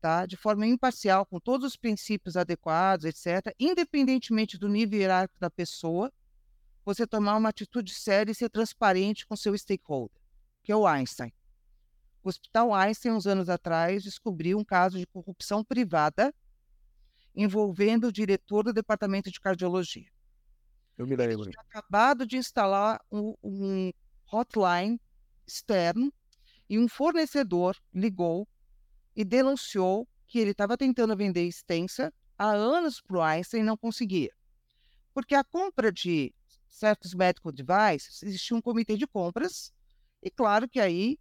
[SPEAKER 2] tá? de forma imparcial, com todos os princípios adequados, etc., independentemente do nível hierárquico da pessoa, você tomar uma atitude séria e ser transparente com seu stakeholder, que é o Einstein. O Hospital Einstein, uns anos atrás, descobriu um caso de corrupção privada envolvendo o diretor do departamento de cardiologia.
[SPEAKER 1] Eu me lembro.
[SPEAKER 2] Ele tinha acabado de instalar um, um hotline externo e um fornecedor ligou e denunciou que ele estava tentando vender extensa há anos para o Einstein e não conseguia. Porque a compra de certos medical devices, existia um comitê de compras, e claro que aí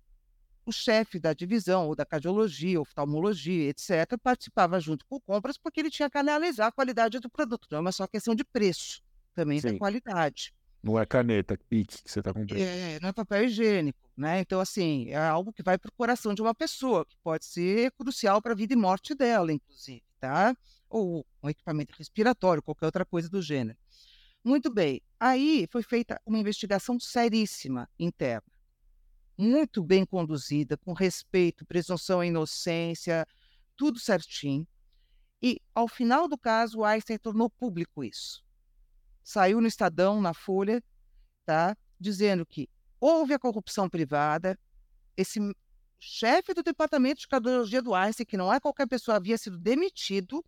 [SPEAKER 2] o chefe da divisão, ou da cardiologia, oftalmologia, etc., participava junto com compras, porque ele tinha que analisar a qualidade do produto, não é uma só questão de preço, também Sim. da qualidade.
[SPEAKER 1] Não é caneta, pique que você está comprando.
[SPEAKER 2] É, não é papel higiênico, né? Então, assim, é algo que vai para o coração de uma pessoa, que pode ser crucial para a vida e morte dela, inclusive, tá? Ou um equipamento respiratório, qualquer outra coisa do gênero. Muito bem. Aí foi feita uma investigação seríssima interna, muito bem conduzida, com respeito, presunção à inocência, tudo certinho. E, ao final do caso, o Einstein tornou público isso saiu no Estadão, na Folha, tá? dizendo que houve a corrupção privada, esse chefe do departamento de cardiologia do Einstein, que não é qualquer pessoa, havia sido demitido,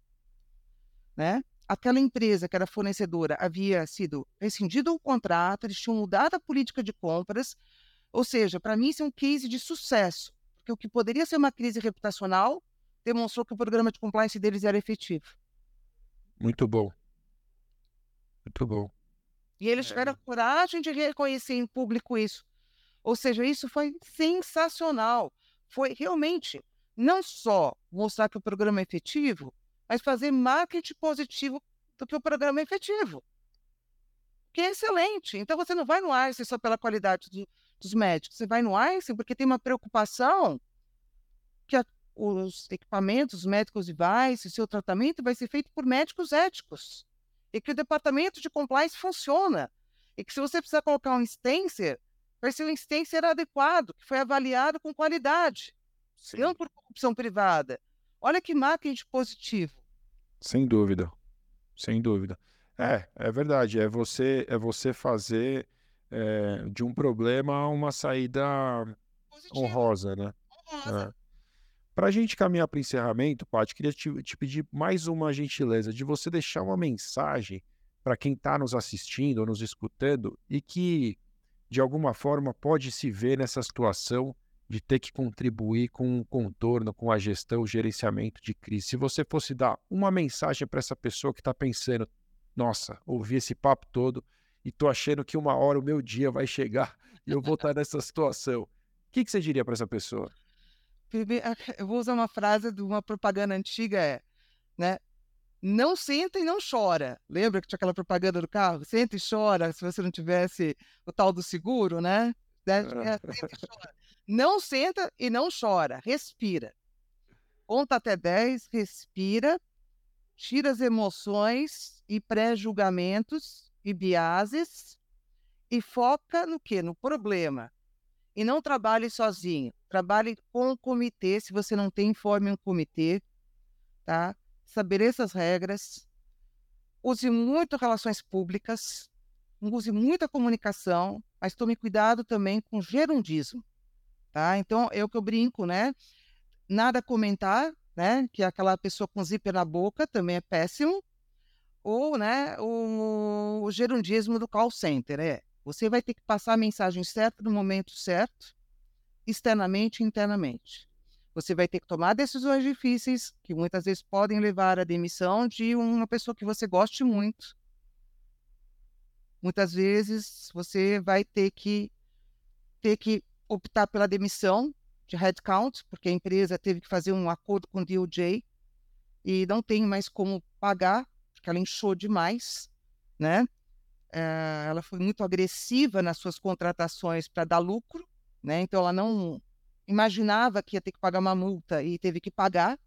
[SPEAKER 2] né? Aquela empresa que era fornecedora havia sido rescindido o contrato, eles tinham mudado a política de compras, ou seja, para mim isso é um case de sucesso, porque o que poderia ser uma crise reputacional demonstrou que o programa de compliance deles era efetivo.
[SPEAKER 1] Muito bom. Muito bom.
[SPEAKER 2] E eles é. tiveram a coragem de reconhecer em público isso. Ou seja, isso foi sensacional. Foi realmente não só mostrar que o programa é efetivo, mas fazer marketing positivo do que o programa é efetivo. Que é excelente. Então você não vai no Einstein só pela qualidade do, dos médicos, você vai no Einstein porque tem uma preocupação que a, os equipamentos, os médicos devices, o seu tratamento vai ser feito por médicos éticos e que o departamento de compliance funciona. E que se você precisar colocar um stencil, vai ser um stencil adequado, que foi avaliado com qualidade, Sim. não por corrupção privada. Olha que marketing positivo.
[SPEAKER 1] Sem dúvida, sem dúvida. É, é verdade. É você, é você fazer é, de um problema uma saída honrosa, né? Honrosa. É. Para a gente caminhar para o encerramento, Paty, queria te, te, pedir mais uma gentileza de você deixar uma mensagem para quem está nos assistindo ou nos escutando e que, de alguma forma, pode se ver nessa situação de ter que contribuir com o contorno, com a gestão, o gerenciamento de crise. Se você fosse dar uma mensagem para essa pessoa que está pensando, nossa, ouvi esse papo todo e estou achando que uma hora o meu dia vai chegar e eu vou estar nessa situação, o que, que você diria para essa pessoa?
[SPEAKER 2] eu vou usar uma frase de uma propaganda antiga, é, né? Não senta e não chora. Lembra que tinha aquela propaganda do carro? Senta e chora se você não tivesse o tal do seguro, né? É, não senta e não chora. Respira. Conta até 10, respira, tira as emoções e pré-julgamentos e biases e foca no que? No problema. E não trabalhe sozinho. Trabalhe com o comitê. Se você não tem, forme um comitê. tá? Estabeleça as regras, use muito relações públicas, use muita comunicação, mas tome cuidado também com gerundismo, tá? Então, é o que eu brinco, né? Nada comentar, né? Que aquela pessoa com zíper na boca também é péssimo. Ou, né, o, o gerundismo do call center, é. Você vai ter que passar a mensagem certa no momento certo, externamente e internamente. Você vai ter que tomar decisões difíceis, que muitas vezes podem levar à demissão de uma pessoa que você goste muito. Muitas vezes você vai ter que ter que optar pela demissão de headcount, porque a empresa teve que fazer um acordo com o DOJ e não tem mais como pagar, porque ela inchou demais, né? É, ela foi muito agressiva nas suas contratações para dar lucro, né? Então ela não imaginava que ia ter que pagar uma multa e teve que pagar.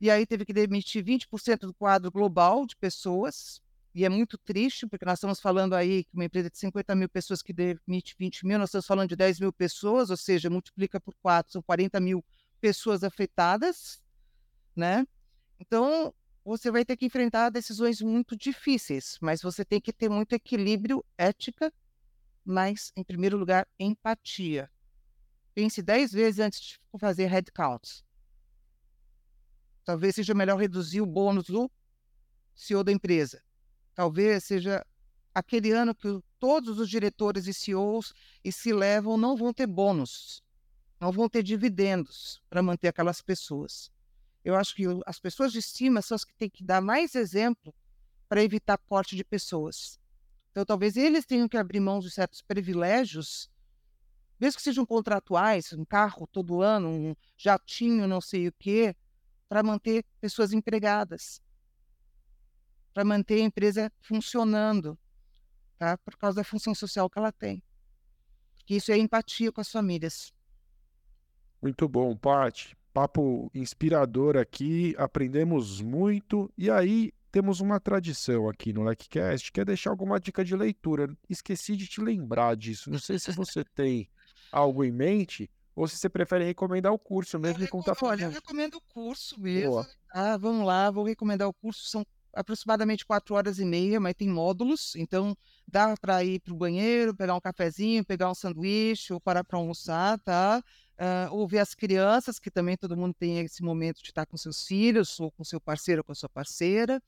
[SPEAKER 2] E aí teve que demitir 20% do quadro global de pessoas. E é muito triste, porque nós estamos falando aí que uma empresa de 50 mil pessoas que demite 20 mil, nós estamos falando de 10 mil pessoas, ou seja, multiplica por quatro, são 40 mil pessoas afetadas, né? Então, você vai ter que enfrentar decisões muito difíceis, mas você tem que ter muito equilíbrio, ética, mas, em primeiro lugar, empatia. Pense dez vezes antes de fazer headcounts. Talvez seja melhor reduzir o bônus do CEO da empresa. Talvez seja aquele ano que todos os diretores e CEOs e se levam não vão ter bônus, não vão ter dividendos para manter aquelas pessoas. Eu acho que as pessoas de cima são as que têm que dar mais exemplo para evitar corte de pessoas. Então, talvez eles tenham que abrir mão de certos privilégios, mesmo que sejam contratuais, um carro todo ano, um jatinho, não sei o quê, para manter pessoas empregadas, para manter a empresa funcionando, tá? por causa da função social que ela tem. Porque isso é empatia com as famílias.
[SPEAKER 1] Muito bom, Paty papo inspirador aqui, aprendemos muito e aí temos uma tradição aqui no LecCast, que é deixar alguma dica de leitura. Esqueci de te lembrar disso. Não sei se você tem algo em mente ou se você prefere recomendar o curso mesmo
[SPEAKER 2] eu
[SPEAKER 1] e contar
[SPEAKER 2] Olha, eu recomendo o curso mesmo. Ah, vamos lá, vou recomendar o curso. São aproximadamente quatro horas e meia, mas tem módulos, então dá para ir para o banheiro, pegar um cafezinho, pegar um sanduíche ou parar para almoçar, tá? Uh, ouvir as crianças, que também todo mundo tem esse momento de estar com seus filhos, ou com seu parceiro ou com sua parceira,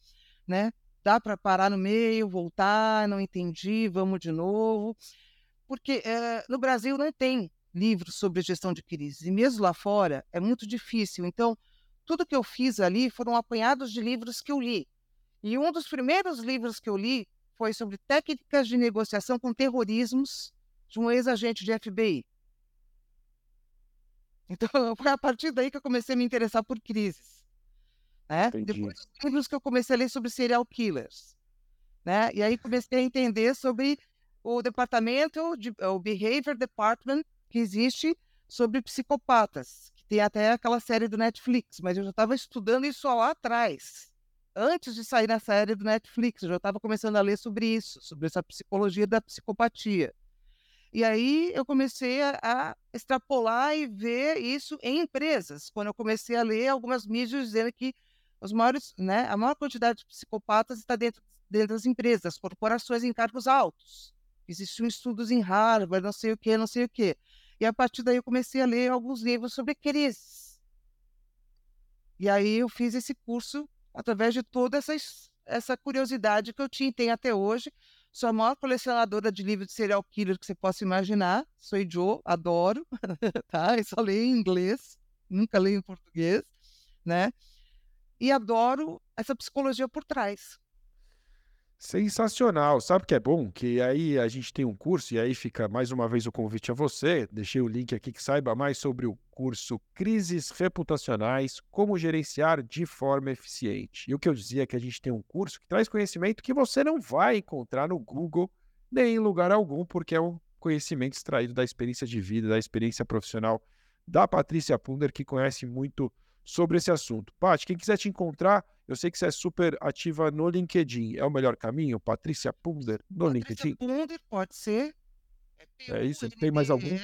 [SPEAKER 2] né? Dá para parar no meio, voltar, não entendi, vamos de novo. Porque uh, no Brasil não tem livros sobre gestão de crise, e mesmo lá fora é muito difícil. Então, tudo que eu fiz ali foram apanhados de livros que eu li. E um dos primeiros livros que eu li foi sobre técnicas de negociação com terrorismos de um ex-agente de FBI. Então, foi a partir daí que eu comecei a me interessar por crises. Né? Depois dos livros que eu comecei a ler sobre serial killers. Né? E aí comecei a entender sobre o departamento, de, o Behavior Department, que existe sobre psicopatas, que tem até aquela série do Netflix, mas eu já estava estudando isso lá atrás. Antes de sair na série do Netflix, eu já estava começando a ler sobre isso, sobre essa psicologia da psicopatia. E aí eu comecei a, extrapolar e ver isso em empresas, quando eu comecei a ler algumas mídias dizendo que os maiores, né, a maior quantidade de psicopatas está dentro, dentro das empresas, corporações em cargos altos. Existiam estudos em Harvard, não sei o que, não sei o que. E a partir daí eu comecei a ler alguns livros sobre crises. E aí eu fiz esse curso através de toda essa, essa curiosidade que eu tinha e tenho até hoje Sou a maior colecionadora de livros de serial killer que você possa imaginar. Sou Joe, adoro, tá? Eu só leio em inglês, nunca leio em português, né? E adoro essa psicologia por trás.
[SPEAKER 1] Sensacional. Sabe o que é bom? Que aí a gente tem um curso, e aí fica mais uma vez o convite a você. Deixei o link aqui que saiba mais sobre o curso Crises Reputacionais, como gerenciar de forma eficiente. E o que eu dizia é que a gente tem um curso que traz conhecimento que você não vai encontrar no Google nem em lugar algum, porque é um conhecimento extraído da experiência de vida, da experiência profissional da Patrícia Punder, que conhece muito sobre esse assunto. Paty, quem quiser te encontrar, eu sei que você é super ativa no LinkedIn. É o melhor caminho? Patrícia Punder no
[SPEAKER 2] Patrícia
[SPEAKER 1] LinkedIn?
[SPEAKER 2] Punder, pode ser.
[SPEAKER 1] É, é isso? Tem mais algum?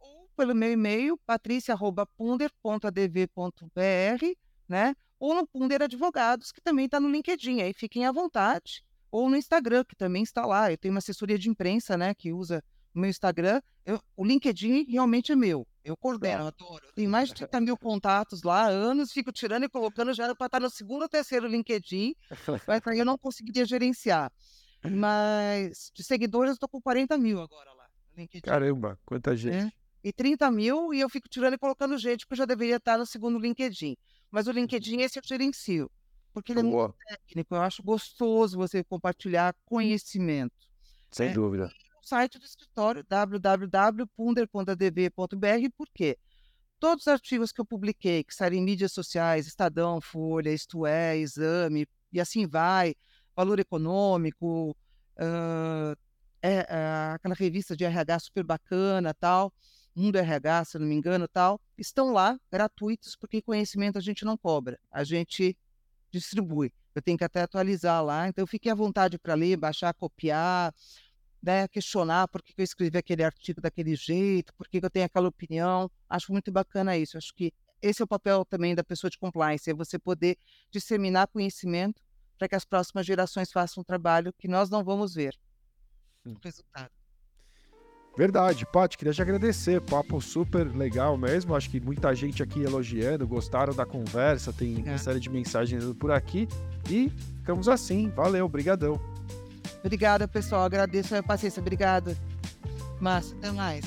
[SPEAKER 2] Ou pelo meu e-mail, patricia.punder.adv.br, né? ou no Punder Advogados, que também está no LinkedIn. Aí fiquem à vontade. Ou no Instagram, que também está lá. Eu tenho uma assessoria de imprensa, né, que usa meu Instagram. Eu, o LinkedIn realmente é meu. Eu coordeno, adoro. Tenho mais de 30 mil contatos lá, anos, fico tirando e colocando, já era para estar no segundo ou terceiro LinkedIn, mas aí eu não conseguiria gerenciar. Mas de seguidores eu estou com 40 mil agora lá.
[SPEAKER 1] LinkedIn. Caramba, quanta gente. É.
[SPEAKER 2] E 30 mil, e eu fico tirando e colocando gente, porque eu já deveria estar no segundo LinkedIn. Mas o uhum. LinkedIn, esse eu gerencio, porque ele é muito técnico. Eu acho gostoso você compartilhar conhecimento.
[SPEAKER 1] Sem é. dúvida.
[SPEAKER 2] Site do escritório, www.punder.dv.br, por quê? Todos os artigos que eu publiquei, que saem em mídias sociais, Estadão, Folha, Isto É, Exame, e assim vai, Valor Econômico, uh, é, aquela revista de RH super bacana tal, Mundo RH, se não me engano, tal, estão lá gratuitos, porque conhecimento a gente não cobra, a gente distribui. Eu tenho que até atualizar lá, então fique à vontade para ler, baixar, copiar, né, questionar por que eu escrevi aquele artigo daquele jeito, por que eu tenho aquela opinião. Acho muito bacana isso. Acho que esse é o papel também da pessoa de compliance, é você poder disseminar conhecimento para que as próximas gerações façam um trabalho que nós não vamos ver o resultado.
[SPEAKER 1] Verdade, Paty, queria te agradecer. Papo super legal mesmo. Acho que muita gente aqui elogiando, gostaram da conversa, tem é. uma série de mensagens por aqui. E ficamos assim. Valeu, brigadão.
[SPEAKER 2] Obrigada, pessoal. Agradeço a paciência. Obrigada. Márcio, até mais.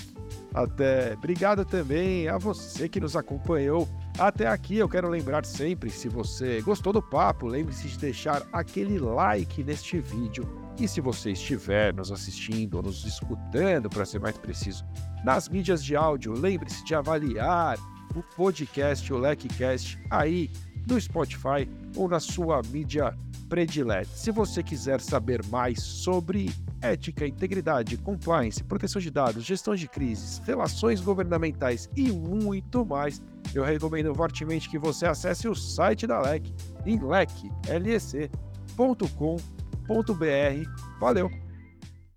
[SPEAKER 1] Até. Obrigado também a você que nos acompanhou até aqui. Eu quero lembrar sempre, se você gostou do papo, lembre-se de deixar aquele like neste vídeo e se você estiver nos assistindo ou nos escutando, para ser mais preciso, nas mídias de áudio, lembre-se de avaliar o podcast, o LecCast, aí no Spotify ou na sua mídia predileta. Se você quiser saber mais sobre ética, integridade, compliance, proteção de dados, gestão de crises, relações governamentais e muito mais, eu recomendo fortemente que você acesse o site da LEC em lec.com.br Valeu!